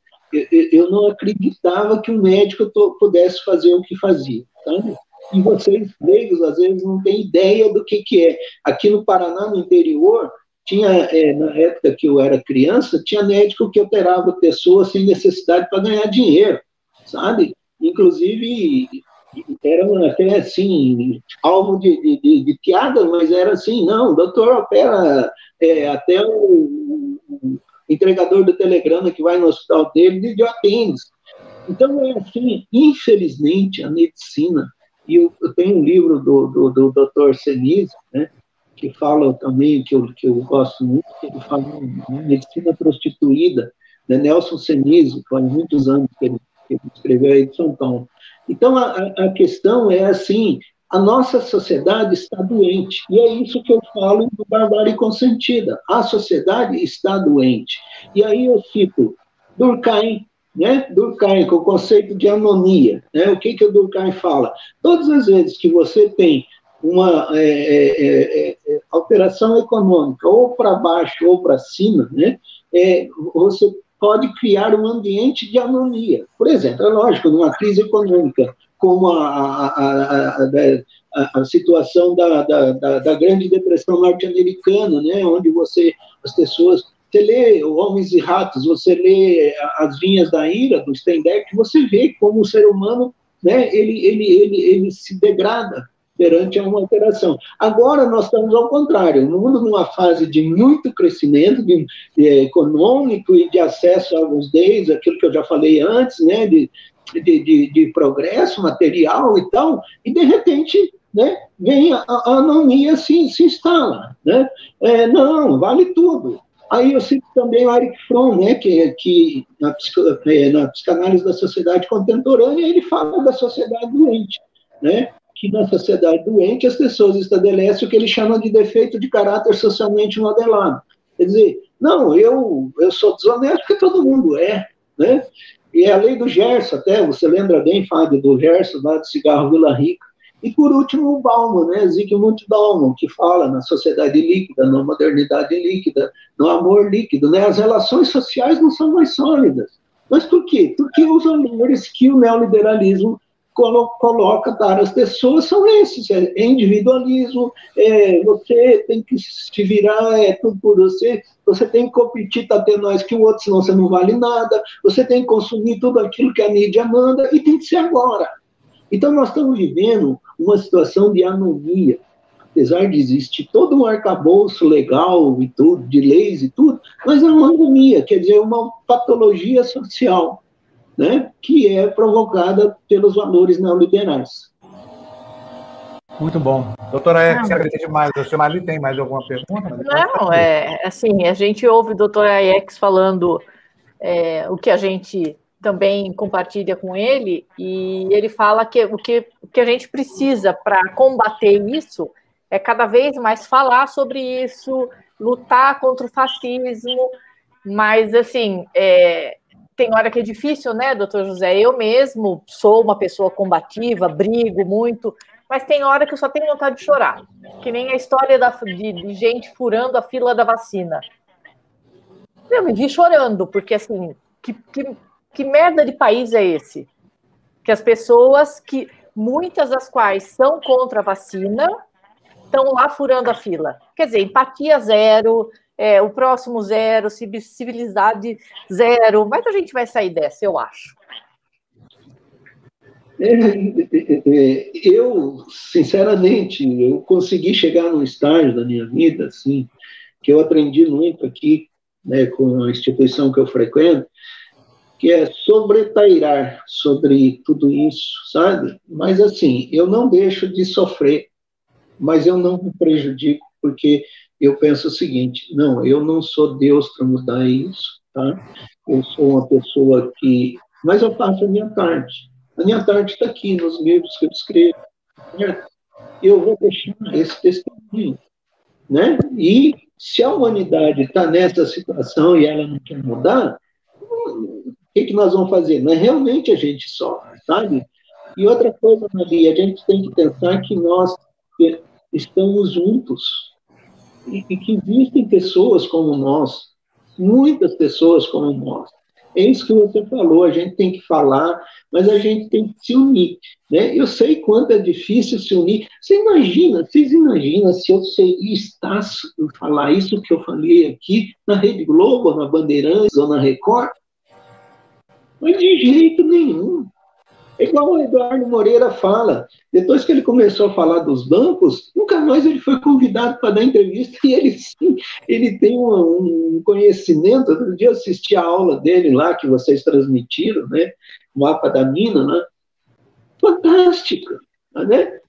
eu não acreditava que um médico pudesse fazer o que fazia, sabe? E vocês, leigos, às vezes não têm ideia do que, que é. Aqui no Paraná, no interior, tinha, é, na época que eu era criança, tinha médico que operava pessoas sem necessidade para ganhar dinheiro sabe? Inclusive, era até assim, alvo de, de, de, piada, mas era assim, não, doutor opera é, até o, o, entregador do telegrama que vai no hospital dele de atende. Então, é assim, infelizmente, a medicina, e eu, eu tenho um livro do, do, do doutor Senise, né, que fala também, que eu, que eu gosto muito, que ele fala medicina prostituída, né, Nelson Senise, faz muitos anos que ele que escreveu aí de São Paulo. Então, a, a questão é assim, a nossa sociedade está doente, e é isso que eu falo do barbárie consentida. A sociedade está doente. E aí eu cito Durkheim, né? Durkheim, com o conceito de anomia. Né? O que, que o Durkheim fala? Todas as vezes que você tem uma é, é, é, é alteração econômica, ou para baixo ou para cima, né? É, você pode criar um ambiente de anomia. Por exemplo, é lógico, numa crise econômica, como a, a, a, a situação da, da, da, da, Grande Depressão norte-americana, né, onde você, as pessoas, você lê Homens e Ratos, você lê As Vinhas da Ira, do Steinbeck, você vê como o ser humano, né, ele, ele, ele, ele se degrada perante a uma alteração. Agora nós estamos ao contrário, no mundo numa fase de muito crescimento de, de, econômico e de acesso aos bens, aquilo que eu já falei antes, né, de, de, de, progresso material e tal, e de repente né, vem a, a anomia se, se instala. Né? É, não, vale tudo. Aí eu cito também o Eric Fromm, né, que, que na, é, na psicanálise da sociedade contemporânea, ele fala da sociedade doente. Né? Que na sociedade doente as pessoas estabelecem o que ele chama de defeito de caráter socialmente modelado. Quer dizer, não, eu, eu sou desonesto porque todo mundo é, né? E é a lei do Gerson, até, você lembra bem, Fábio, do Gerson, lá do cigarro Vila Rica. E por último, o Bauman, né, Zygmunt Bauman, que fala na sociedade líquida, na modernidade líquida, no amor líquido, né, as relações sociais não são mais sólidas. Mas por quê? Porque os valores que o neoliberalismo coloca dar às pessoas são esses: é individualismo, é, você tem que se virar, é tudo por você, você tem que competir, tá tendo mais que o outro, senão você não vale nada, você tem que consumir tudo aquilo que a mídia manda, e tem que ser agora. Então, nós estamos vivendo uma situação de anomia. Apesar de existir todo um arcabouço legal e tudo, de leis e tudo, mas é uma anomia, quer dizer, uma patologia social, né, que é provocada pelos valores neoliberais. Muito bom. Doutora Ex, agradeço demais. O senhor ali tem mais alguma pergunta? Não, é assim, a gente ouve o doutora Ex falando é, o que a gente também compartilha com ele, e ele fala que o que, o que a gente precisa para combater isso é cada vez mais falar sobre isso, lutar contra o fascismo, mas assim, é, tem hora que é difícil, né, doutor José? Eu mesmo sou uma pessoa combativa, brigo muito, mas tem hora que eu só tenho vontade de chorar, que nem a história da, de, de gente furando a fila da vacina. Eu me vi chorando, porque assim, que, que que merda de país é esse? Que as pessoas que, muitas das quais são contra a vacina, estão lá furando a fila. Quer dizer, empatia zero, é, o próximo zero, civilidade zero, mas a gente vai sair dessa, eu acho. É, é, eu, sinceramente, eu consegui chegar num estágio da minha vida, assim, que eu aprendi muito aqui, né, com a instituição que eu frequento, que é sobretairar sobre tudo isso, sabe? Mas assim, eu não deixo de sofrer, mas eu não me prejudico, porque eu penso o seguinte: não, eu não sou Deus para mudar isso, tá? Eu sou uma pessoa que. Mas eu faço a minha parte. A minha parte está aqui nos livros que eu escrevo. Eu vou deixar esse testemunho. Né? E se a humanidade está nessa situação e ela não quer mudar, que, que nós vamos fazer? Mas realmente a gente sofre, sabe? E outra coisa, Maria, a gente tem que pensar que nós estamos juntos e, e que existem pessoas como nós, muitas pessoas como nós. É isso que você falou, a gente tem que falar, mas a gente tem que se unir. Né? Eu sei quanto é difícil se unir. Você imagina, vocês imaginam se eu sei estar falar isso que eu falei aqui na Rede Globo, na Bandeirantes ou na Record? Mas de jeito nenhum. É igual o Eduardo Moreira fala. Depois que ele começou a falar dos bancos, nunca mais ele foi convidado para dar entrevista e ele sim, ele tem um, um conhecimento. Outro dia eu assisti a aula dele lá que vocês transmitiram, né? O mapa da mina, né? Fantástica, né?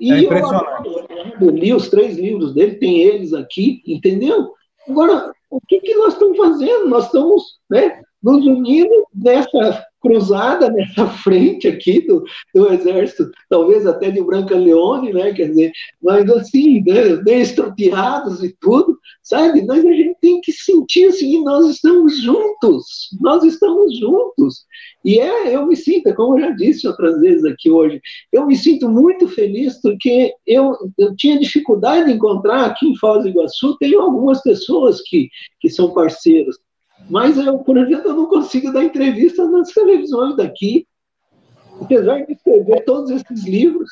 E é impressionante. Eu, eu li os três livros dele, tem eles aqui, entendeu? Agora, o que, que nós estamos fazendo? Nós estamos, né? nos unindo nessa cruzada, nessa frente aqui do, do exército, talvez até de Branca Leone, né? Quer dizer, mas assim, né, bem estropiados e tudo, sabe? Mas a gente tem que sentir assim, nós estamos juntos, nós estamos juntos. E é, eu me sinto, como eu já disse outras vezes aqui hoje, eu me sinto muito feliz porque eu, eu tinha dificuldade de encontrar aqui em Foz do Iguaçu, tem algumas pessoas que, que são parceiros, mas eu, por exemplo, eu não consigo dar entrevista nas televisões daqui, apesar de escrever todos esses livros.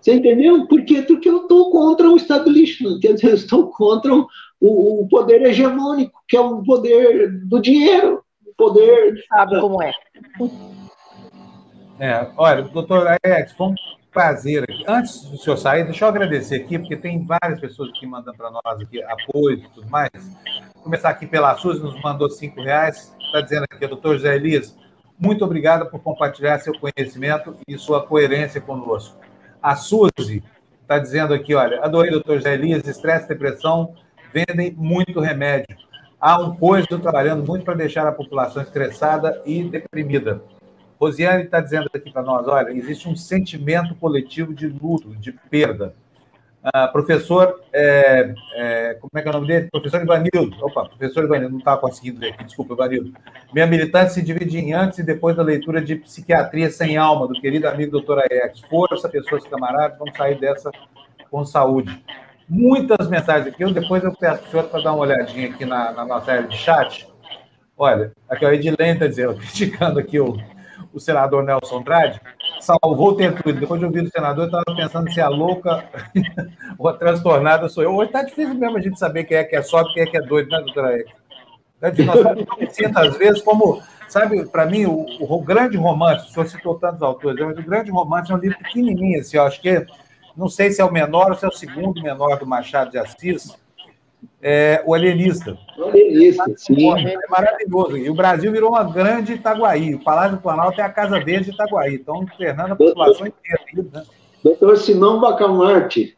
Você entendeu? Por quê? Porque eu estou contra o establishment, quer dizer, eu estou contra o, o, poder hegemônico, que é o poder do dinheiro, o poder. Sabe como é. É, olha, doutor Alex, foi um prazer aqui. Antes do senhor sair, deixa eu agradecer aqui, porque tem várias pessoas que mandam para nós aqui apoio e tudo mais começar aqui pela Suzy, nos mandou cinco reais. Está dizendo aqui, doutor José Elias, muito obrigado por compartilhar seu conhecimento e sua coerência conosco. A Suzy está dizendo aqui, olha, adorei, doutor José Elias, estresse e depressão vendem muito remédio. Há um coisa trabalhando muito para deixar a população estressada e deprimida. Rosiane está dizendo aqui para nós, olha, existe um sentimento coletivo de luto, de perda. Uh, professor, é, é, como é que é o nome dele? Professor Ivanildo. Opa, professor Ivanildo, não estava conseguindo ler aqui, desculpa, Ivanildo. Minha militância se divide em antes e depois da leitura de Psiquiatria Sem Alma, do querido amigo doutor Aex. Força, pessoas camaradas, vamos sair dessa com saúde. Muitas mensagens aqui, eu, depois eu peço para o senhor para dar uma olhadinha aqui na, na nossa área de chat. Olha, aqui o Edilene está dizendo, criticando aqui o, o senador Nelson Andrade salvou o Tertúlio. Depois de ouvir o senador, eu estava pensando se a louca ou a transtornada sou eu. Hoje está difícil mesmo a gente saber quem é que é sóbrio quem é que é doido, né, doutora Eka? Nós somos às vezes como, sabe, para mim, o, o, grande romance, o senhor citou tantos autores, mas o grande romance é um livro pequenininho, assim, eu acho que, não sei se é o menor ou se é o segundo menor do Machado de Assis, é, o alienista. O alienista, sim. É maravilhoso. E o Brasil virou uma grande Itaguaí. O Palácio do Planalto é a Casa Verde de Itaguaí. Então, internando a população inteira. Né? Doutor Simão Bacamarte,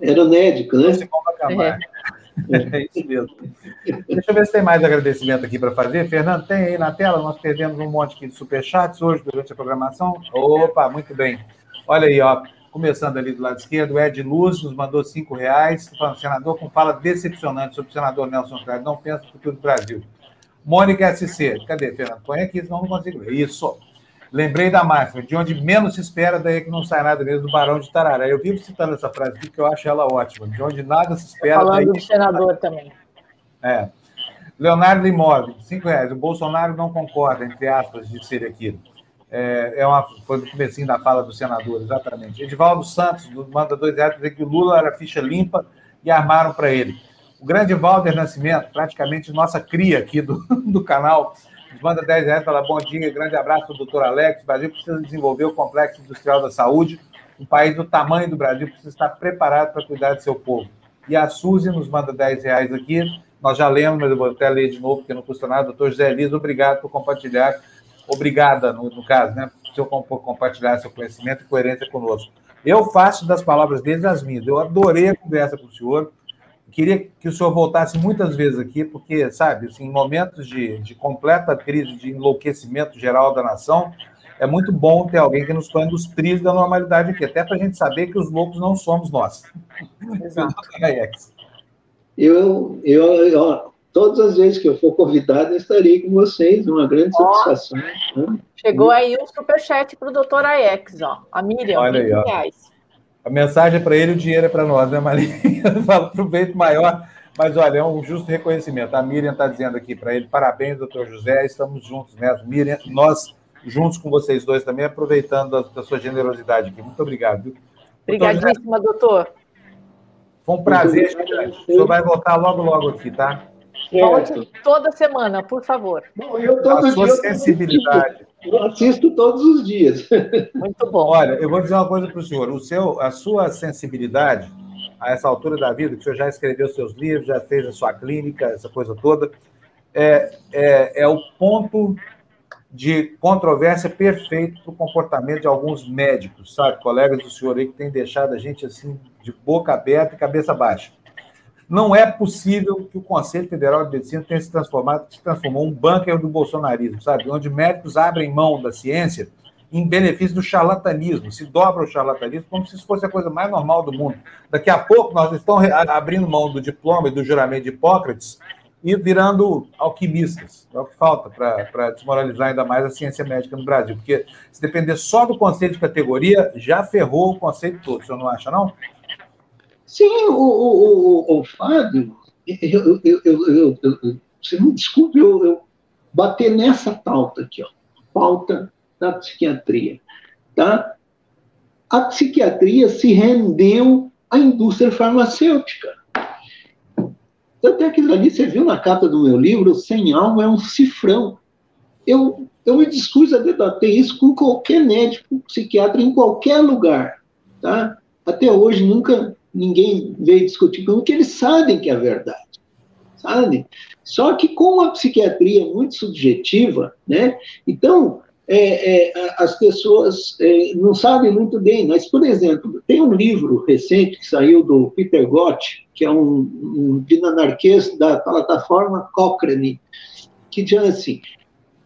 era médico, né? Simão Bacamarte. É. é isso mesmo. Deixa eu ver se tem mais agradecimento aqui para fazer. Fernando, tem aí na tela? Nós perdemos um monte aqui de superchats hoje durante a programação. Opa, muito bem. Olha aí, ó. Começando ali do lado esquerdo, Ed Luz nos mandou cinco reais, falando, senador com fala decepcionante sobre o senador Nelson Cláudio, não pensa no futuro do Brasil. Mônica SC, cadê, Fernando? Põe aqui, senão não consigo ver. Isso. Lembrei da máxima, de onde menos se espera, daí que não sai nada mesmo, do Barão de Tarará. Eu vivo citando essa frase aqui, porque eu acho ela ótima. De onde nada se espera... Falando daí... do senador também. É. Leonardo Imóvel, cinco reais. O Bolsonaro não concorda, entre aspas, de ser aquilo. É, é uma, foi no comecinho da fala do senador, exatamente. Edivaldo Santos manda dois reais dizer que Lula era ficha limpa e armaram para ele. O grande Valder Nascimento, praticamente nossa cria aqui do, do canal, manda 10 reais, fala bom dia, grande abraço doutor Alex. O Brasil precisa desenvolver o complexo industrial da saúde. Um país do tamanho do Brasil precisa estar preparado para cuidar de seu povo. E a Suzy nos manda 10 reais aqui. Nós já lemos, mas eu vou até ler de novo, porque não custa nada. Doutor José Elias, obrigado por compartilhar obrigada, no, no caso, né, por compartilhar seu conhecimento e coerência conosco. Eu faço das palavras deles as minhas. Eu adorei a conversa com o senhor. Queria que o senhor voltasse muitas vezes aqui, porque, sabe, assim, em momentos de, de completa crise, de enlouquecimento geral da nação, é muito bom ter alguém que nos põe dos trilhos da normalidade aqui, até para a gente saber que os loucos não somos nós. Exato. eu, eu, eu, todas as vezes que eu for convidado, eu estarei com vocês, uma grande satisfação. Né? Chegou aí um superchat para o doutor Aex, ó. A Miriam, Olha aí, ó. reais. A mensagem é para ele, o dinheiro é para nós, né, Maria? Falo proveito maior, mas olha, é um justo reconhecimento. A Miriam está dizendo aqui para ele: parabéns, doutor José, estamos juntos mesmo. Miriam, nós juntos com vocês dois também, aproveitando a, da sua generosidade aqui. Muito obrigado. Viu? Obrigadíssima, doutor. Foi um prazer, O senhor vai voltar logo, logo aqui, tá? Volte toda semana, por favor. Bom, eu todo a sua dia sensibilidade. Eu assisto todos os dias. Muito bom. Olha, eu vou dizer uma coisa para o senhor. O seu, a sua sensibilidade, a essa altura da vida, que o senhor já escreveu seus livros, já fez a sua clínica, essa coisa toda, é, é, é o ponto de controvérsia perfeito para o comportamento de alguns médicos, sabe? Colegas do senhor aí que têm deixado a gente assim, de boca aberta e cabeça baixa. Não é possível que o Conselho Federal de Medicina tenha se transformado, se transformou um bunker do bolsonarismo, sabe? Onde médicos abrem mão da ciência em benefício do charlatanismo, se dobra o charlatanismo como se isso fosse a coisa mais normal do mundo. Daqui a pouco nós estamos abrindo mão do diploma e do juramento de Hipócrates e virando alquimistas. É o que falta para desmoralizar ainda mais a ciência médica no Brasil. Porque se depender só do conceito de categoria, já ferrou o conceito todo. O senhor não acha, não? Sim, o, o, o, o Fábio, eu, eu, eu, eu, você me desculpe eu, eu bater nessa pauta aqui, ó, pauta da psiquiatria, tá? A psiquiatria se rendeu à indústria farmacêutica. Até aquilo ali, você viu na capa do meu livro, Sem Alma é um cifrão. Eu, eu me dispus a debater isso com qualquer médico, psiquiatra, em qualquer lugar. Tá? Até hoje, nunca ninguém veio discutir comigo, que eles sabem que é verdade, sabe? Só que com a psiquiatria muito subjetiva, né? Então, é, é, as pessoas é, não sabem muito bem, mas, por exemplo, tem um livro recente que saiu do Peter Gott, que é um, um dinamarquês da plataforma Cochrane, que diz assim,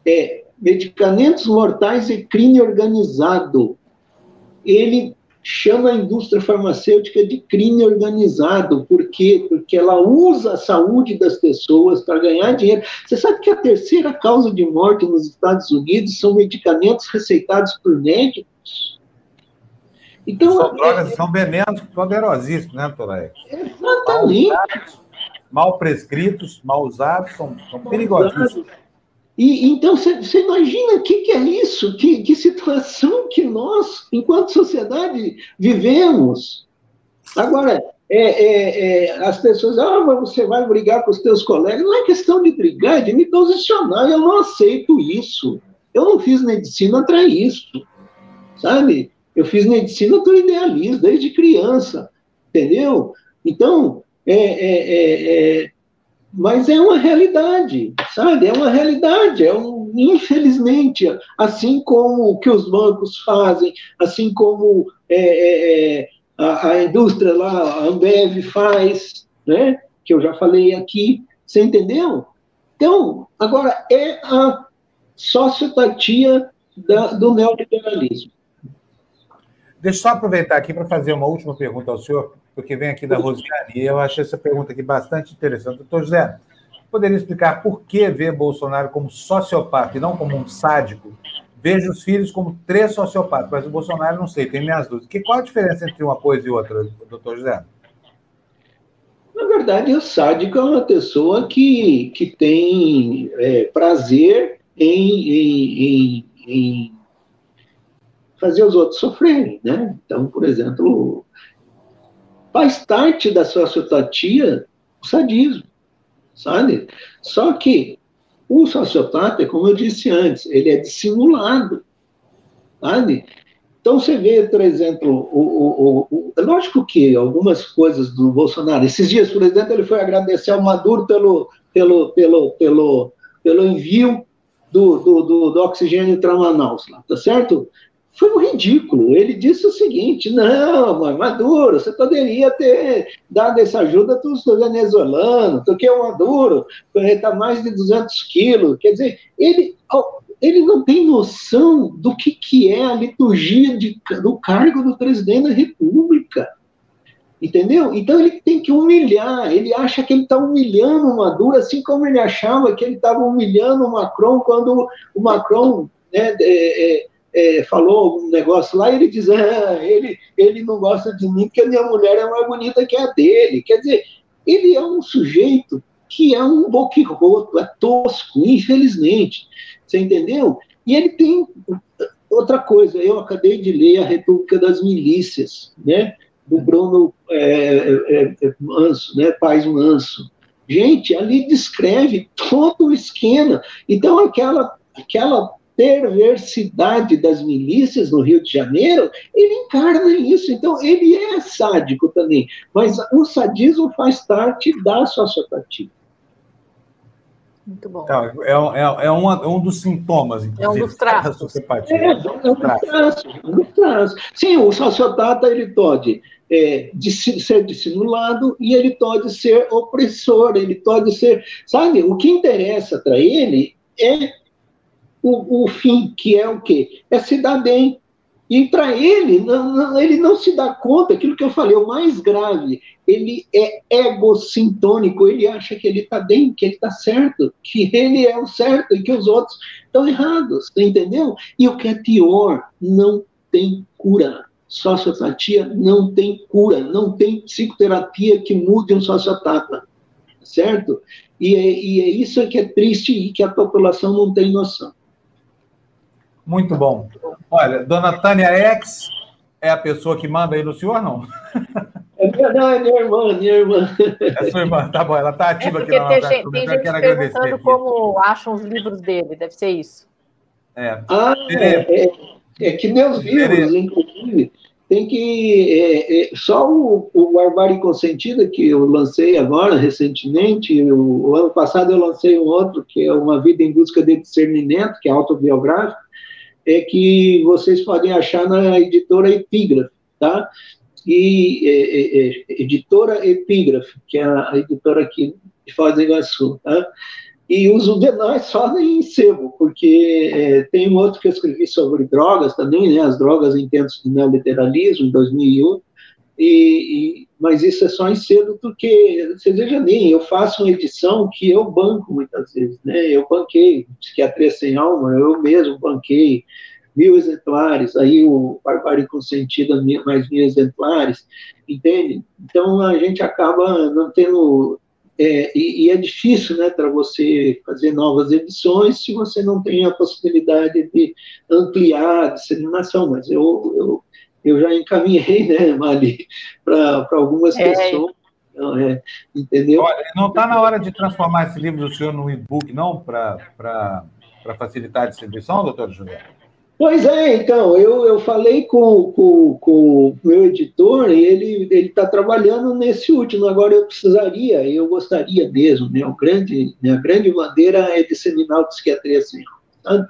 é, medicamentos mortais e crime organizado. Ele chama a indústria farmacêutica de crime organizado. Por quê? Porque ela usa a saúde das pessoas para ganhar dinheiro. Você sabe que a terceira causa de morte nos Estados Unidos são medicamentos receitados por médicos? Então, são drogas, é, são venenos poderosíssimos, né, Toré? Exatamente. Mal, usados, mal prescritos, mal usados, são, são perigosíssimos. E, então, você imagina o que, que, é isso? Que, que situação que nós, enquanto sociedade, vivemos. Agora, é, é, é, as pessoas, ah, mas você vai brigar com os teus colegas. Não é questão de brigar, é de me posicionar. Eu não aceito isso. Eu não fiz medicina para isso, sabe? Eu fiz medicina por idealismo, desde criança, entendeu? Então, é, é, é, é mas é uma realidade, sabe? É uma realidade, é um, infelizmente, assim como o que os bancos fazem, assim como é, é, é, a, a, indústria lá, a Ambev faz, né? Que eu já falei aqui, você entendeu? Então, agora é a sociopatia da, do neoliberalismo. Deixa eu só aproveitar aqui para fazer uma última pergunta ao senhor, porque vem aqui da Rosiane, e eu achei essa pergunta aqui bastante interessante. Doutor José, poderia explicar por que ver Bolsonaro como sociopata e não como um sádico? Vejo os filhos como três sociopatas, mas o Bolsonaro não sei, tem minhas dúvidas. Que, qual a diferença entre uma coisa e outra, doutor José? Na verdade, o sádico é uma pessoa que, que tem é, prazer em, em, em, em fazer os outros sofrerem, né? Então, por exemplo, faz parte da sociopatia o sadismo, sabe? Só que o sociopata, como eu disse antes, ele é dissimulado, sabe? Então você vê, por exemplo, o, o, o, lógico que algumas coisas do Bolsonaro, esses dias, por exemplo, ele foi agradecer ao Maduro pelo, pelo, pelo, pelo, pelo envio do, do, do, do oxigênio para Manaus, tá certo? Foi um ridículo. Ele disse o seguinte: não, Maduro, você poderia ter dado essa ajuda para os venezuelanos, porque o Maduro está mais de 200 quilos. Quer dizer, ele, ele não tem noção do que, que é a liturgia de, do cargo do presidente da República. Entendeu? Então ele tem que humilhar, ele acha que ele está humilhando o Maduro, assim como ele achava que ele estava humilhando o Macron quando o Macron né, é, é, é, falou um negócio lá, e ele diz, ah, ele, ele não gosta de mim porque a minha mulher é mais bonita que a dele. Quer dizer, ele é um sujeito que é um boquirroto, é tosco, infelizmente. Você entendeu? E ele tem outra coisa, eu acabei de ler A República das Milícias, né? Do Bruno é, é, é Manso, né? Paz Manso. Gente, ali descreve todo o esquema. Então, aquela, aquela perversidade das milícias no Rio de Janeiro, ele encarna isso. Então, ele é sádico também. Mas o sadismo faz parte da sociopatia. Muito bom. Então, é, é, é, um, é um dos sintomas, inclusive. É um dos traços. Da sociopatia. É, é um dos traços. Um dos traços. Sim, o sociopata ele pode é, de ser dissimulado e ele pode ser opressor, ele pode ser. Sabe, o que interessa para ele é o, o fim, que é o quê? É se dar bem. E para ele, não, não, ele não se dá conta, aquilo que eu falei, o mais grave, ele é egocintônico, ele acha que ele está bem, que ele está certo, que ele é o certo e que os outros estão errados, entendeu? E o que é pior, não tem cura. Sociopatia não tem cura, não tem psicoterapia que mude um sociopata, certo? E é, e é isso que é triste e que a população não tem noção. Muito bom. Olha, dona Tânia X é a pessoa que manda aí no senhor, não? É verdade, minha irmã, minha irmã. É sua irmã, tá bom, ela está ativa é aqui na nossa tem, gente, gente perguntando como acham os livros dele, deve ser isso. É. Ah, é, é, é que meus livros, inclusive, tem que. É, é, só o, o Barbárie Consentida, que eu lancei agora, recentemente, o, o, ano passado eu lancei um outro, que é Uma Vida em Busca de Discernimento, que é autobiográfico, é que vocês podem achar na editora Epígrafe, tá? E é, é, é editora Epígrafe, que é a editora aqui de Foz do Iguaçu, tá? e uso venais só em sebo, porque é, tem um outro que eu escrevi sobre drogas também, né, as drogas em tempos de neoliberalismo, em 2001, e, e, mas isso é só em sebo porque, vocês vejam bem, eu faço uma edição que eu banco muitas vezes, né, eu banquei Psiquiatria Sem Alma, eu mesmo banquei mil exemplares, aí o Barbárie Consentida mais mil exemplares, entende? Então a gente acaba não tendo é, e, e, é difícil né, para você fazer novas edições se você não tem a possibilidade de ampliar a disseminação, mas eu, eu, eu já encaminhei, né, Mali, para algumas é. pessoas. Então, é, entendeu? Olha, não está na hora de transformar esse livro do senhor num e-book, não, para facilitar a distribuição, doutor José? Pois é, então, eu, eu falei com, com, com o meu editor e ele está trabalhando nesse último. Agora, eu precisaria, eu gostaria mesmo, minha grande, minha grande bandeira é disseminar o Psiquiatria Alma. Tá?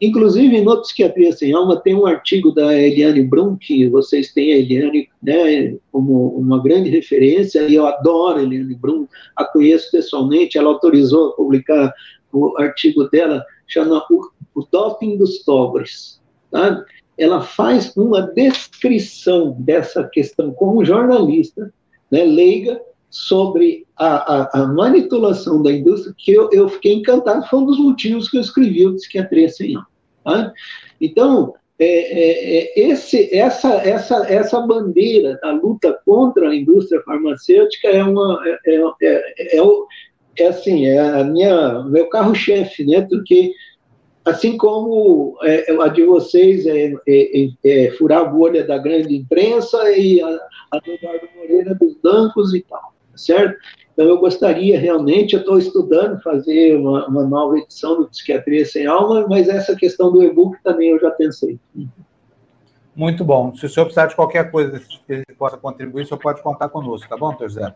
Inclusive, no Psiquiatria Sem Alma tem um artigo da Eliane Brum, que vocês têm a Eliane né, como uma grande referência, e eu adoro a Eliane Brum, a conheço pessoalmente, ela autorizou a publicar o artigo dela, chama o o doping dos pobres. Tá? Ela faz uma descrição dessa questão como jornalista, né, leiga, sobre a, a, a, manipulação da indústria, que eu, eu, fiquei encantado, foi um dos motivos que eu escrevi o Psiquiatria Sem Alma. Tá? Então, é, é, é, esse, essa, essa, essa bandeira da luta contra a indústria farmacêutica é uma é, é, é, é, é assim é a minha meu carro chefe né porque assim como é, a de vocês é, é, é, é, furar a bolha da grande imprensa e a, a do Eduardo Moreira dos bancos e tal, certo? Então, eu gostaria realmente, eu estou estudando fazer uma, uma, nova edição do Psiquiatria Sem Alma, mas essa questão do e-book também eu já pensei. Muito bom. Se o senhor precisar de qualquer coisa que ele possa contribuir, o senhor pode contar conosco, tá bom, doutor José?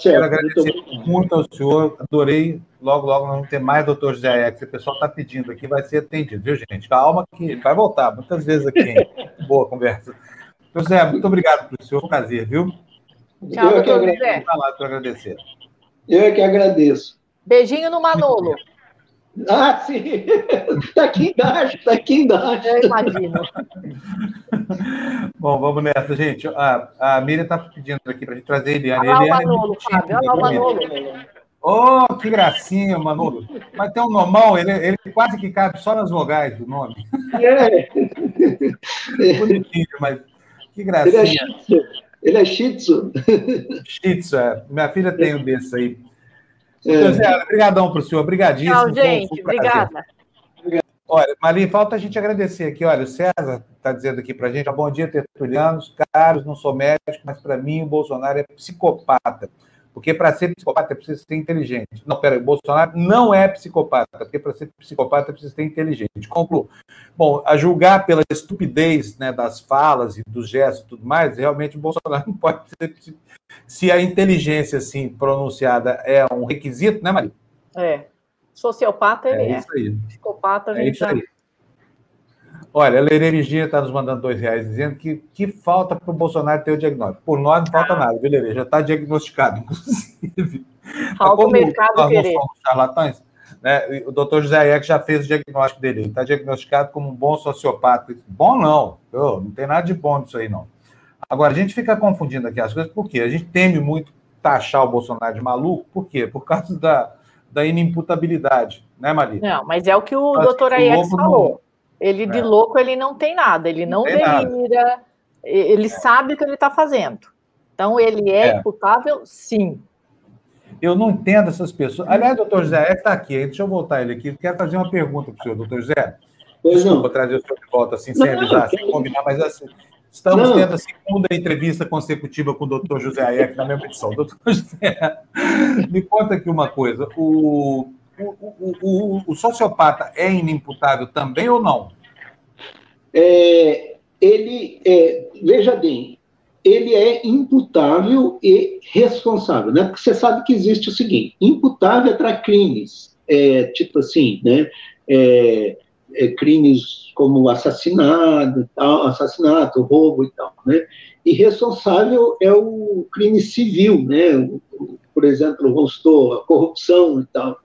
Quero agradecer muito, muito ao senhor, adorei. Logo, logo, nós vamos ter mais doutor José X. O pessoal está pedindo aqui, vai ser atendido, viu, gente? Calma que vai voltar muitas vezes aqui. Boa conversa. Doutor José, muito obrigado por senhor, foi um prazer, viu? Tchau, doutor José. Falar para agradecer. Eu é que agradeço. Beijinho no Manolo. Ah, sim! Está aqui embaixo, está aqui embaixo. Eu imagino. Bom, vamos nessa, gente. A, a Miriam está pedindo aqui para a gente trazer a Eliane. Olha lá o Manolo, Fábio. Olha lá o Manolo. Oh, que gracinha, Manolo. Mas tem um nomão, ele, ele quase que cabe só nas vogais do nome. É. Bonitinho, mas que gracinha. Ele é shih tzu. É shih tzu. É. Minha filha tem um desse aí. É. Zé, obrigadão para o senhor, obrigadíssimo. Tchau, gente, obrigada. Olha, Marinho, falta a gente agradecer aqui. Olha, o César está dizendo aqui para a gente: bom dia, tertulianos, caros, não sou médico, mas para mim o Bolsonaro é psicopata. Porque para ser psicopata é preciso ser inteligente. Não, peraí, o Bolsonaro não é psicopata, porque para ser psicopata é preciso ser inteligente. Concluo. Bom, a julgar pela estupidez né, das falas e dos gestos e tudo mais, realmente o Bolsonaro não pode ser. Se a inteligência, assim, pronunciada é um requisito, né, Maria? É. Sociopata ele é. É isso aí. Psicopata a é gente é já... aí. Olha, a Leire Virginia está nos mandando dois reais, dizendo que, que falta para o Bolsonaro ter o diagnóstico. Por nós não falta ah. nada, viu, Leire? Já está diagnosticado, inclusive. Falta o mercado nós querer. Somos charlatães, né? O doutor José Eck já fez o diagnóstico dele. Ele está diagnosticado como um bom sociopata. Bom não, não tem nada de bom disso aí, não. Agora, a gente fica confundindo aqui as coisas, por quê? A gente teme muito taxar o Bolsonaro de maluco, por quê? Por causa da, da inimputabilidade, né, Maria? Não, mas é o que o doutor Aiex falou. Não... Ele é. de louco, ele não tem nada, ele não, não delira, nada. ele é. sabe o que ele está fazendo. Então, ele é, é, imputável, sim. Eu não entendo essas pessoas. Aliás, doutor José está aqui, deixa eu voltar ele aqui. Quero fazer uma pergunta para o senhor, doutor José. Pois Desculpa não. trazer o senhor de volta assim, sem avisar, sem combinar, mas assim, estamos não. tendo a segunda entrevista consecutiva com o doutor José Aieck na mesma edição. Doutor José, me conta aqui uma coisa. O, o, o, o, sociopata é inimputável também ou não? É, ele, é, veja bem, ele é imputável e responsável, né? Porque você sabe que existe o seguinte: imputável é para crimes, é, tipo assim, né? É, é, crimes como assassinato, tal, assassinato, roubo e tal, né? E responsável é o crime civil, né? Por exemplo, vamos a corrupção e tal.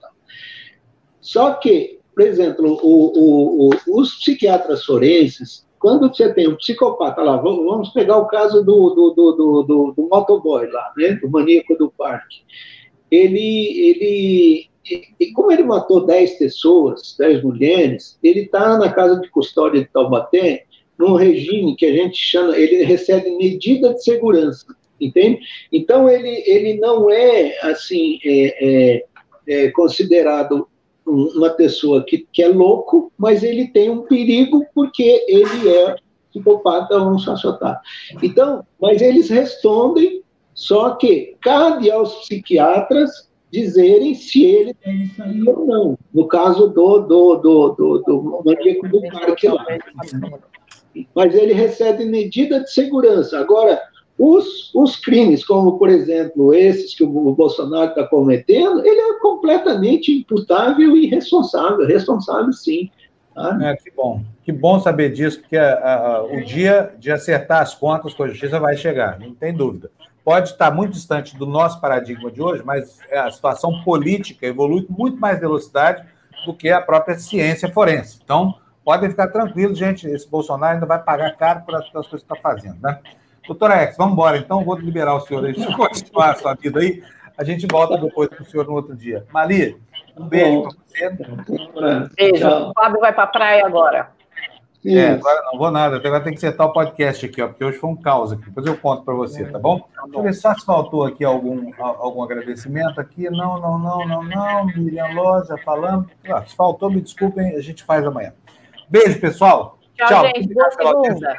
Só que, por exemplo, o, o, o, os psiquiatras forenses, quando você tem um psicopata lá, vamos pegar o caso do, do, do, do, do motoboy lá, né, do maníaco do parque. Ele, ele, e como ele matou 10 pessoas, 10 mulheres, ele está na casa de custódia de Taubaté, num regime que a gente chama, ele recebe medida de segurança, entende? Então, ele, ele não é, assim, é, é, é considerado uma pessoa que, que é louco, mas ele tem um perigo porque ele é psicopata ou um sociopata. Então, mas eles respondem, só que cabe aos psiquiatras dizerem se ele deve sair ou não. No caso do, do, do, do, do maníaco do parque lá. Mas ele recebe medida de segurança. Agora, os, os crimes, como, por exemplo, esses que o Bolsonaro está cometendo, ele é completamente imputável e responsável. Responsável, sim. Tá? É, que bom. Que bom saber disso, porque a, a, o dia de acertar as contas com a justiça vai chegar, não tem dúvida. Pode estar muito distante do nosso paradigma de hoje, mas a situação política evolui com muito mais velocidade do que a própria ciência forense. Então, podem ficar tranquilos, gente, esse Bolsonaro ainda vai pagar caro por as coisas que está fazendo, né? Doutora X, vamos embora. Então, vou liberar o senhor aí, para continuar a sua vida aí. A gente volta depois com o senhor no outro dia. Mali, um beijo para você. Beijo. O Fábio vai para a praia agora. É, agora não vou nada. Agora tem que setar o podcast aqui, ó, porque hoje foi um caos aqui. Depois eu conto para você, tá bom? Deixa eu ver só se faltou aqui algum, algum agradecimento aqui. Não, não, não, não, não. Miriam Loja falando. Ah, se faltou, me desculpem, a gente faz amanhã. Beijo, pessoal. Tchau, Tchau. gente. Boa segunda.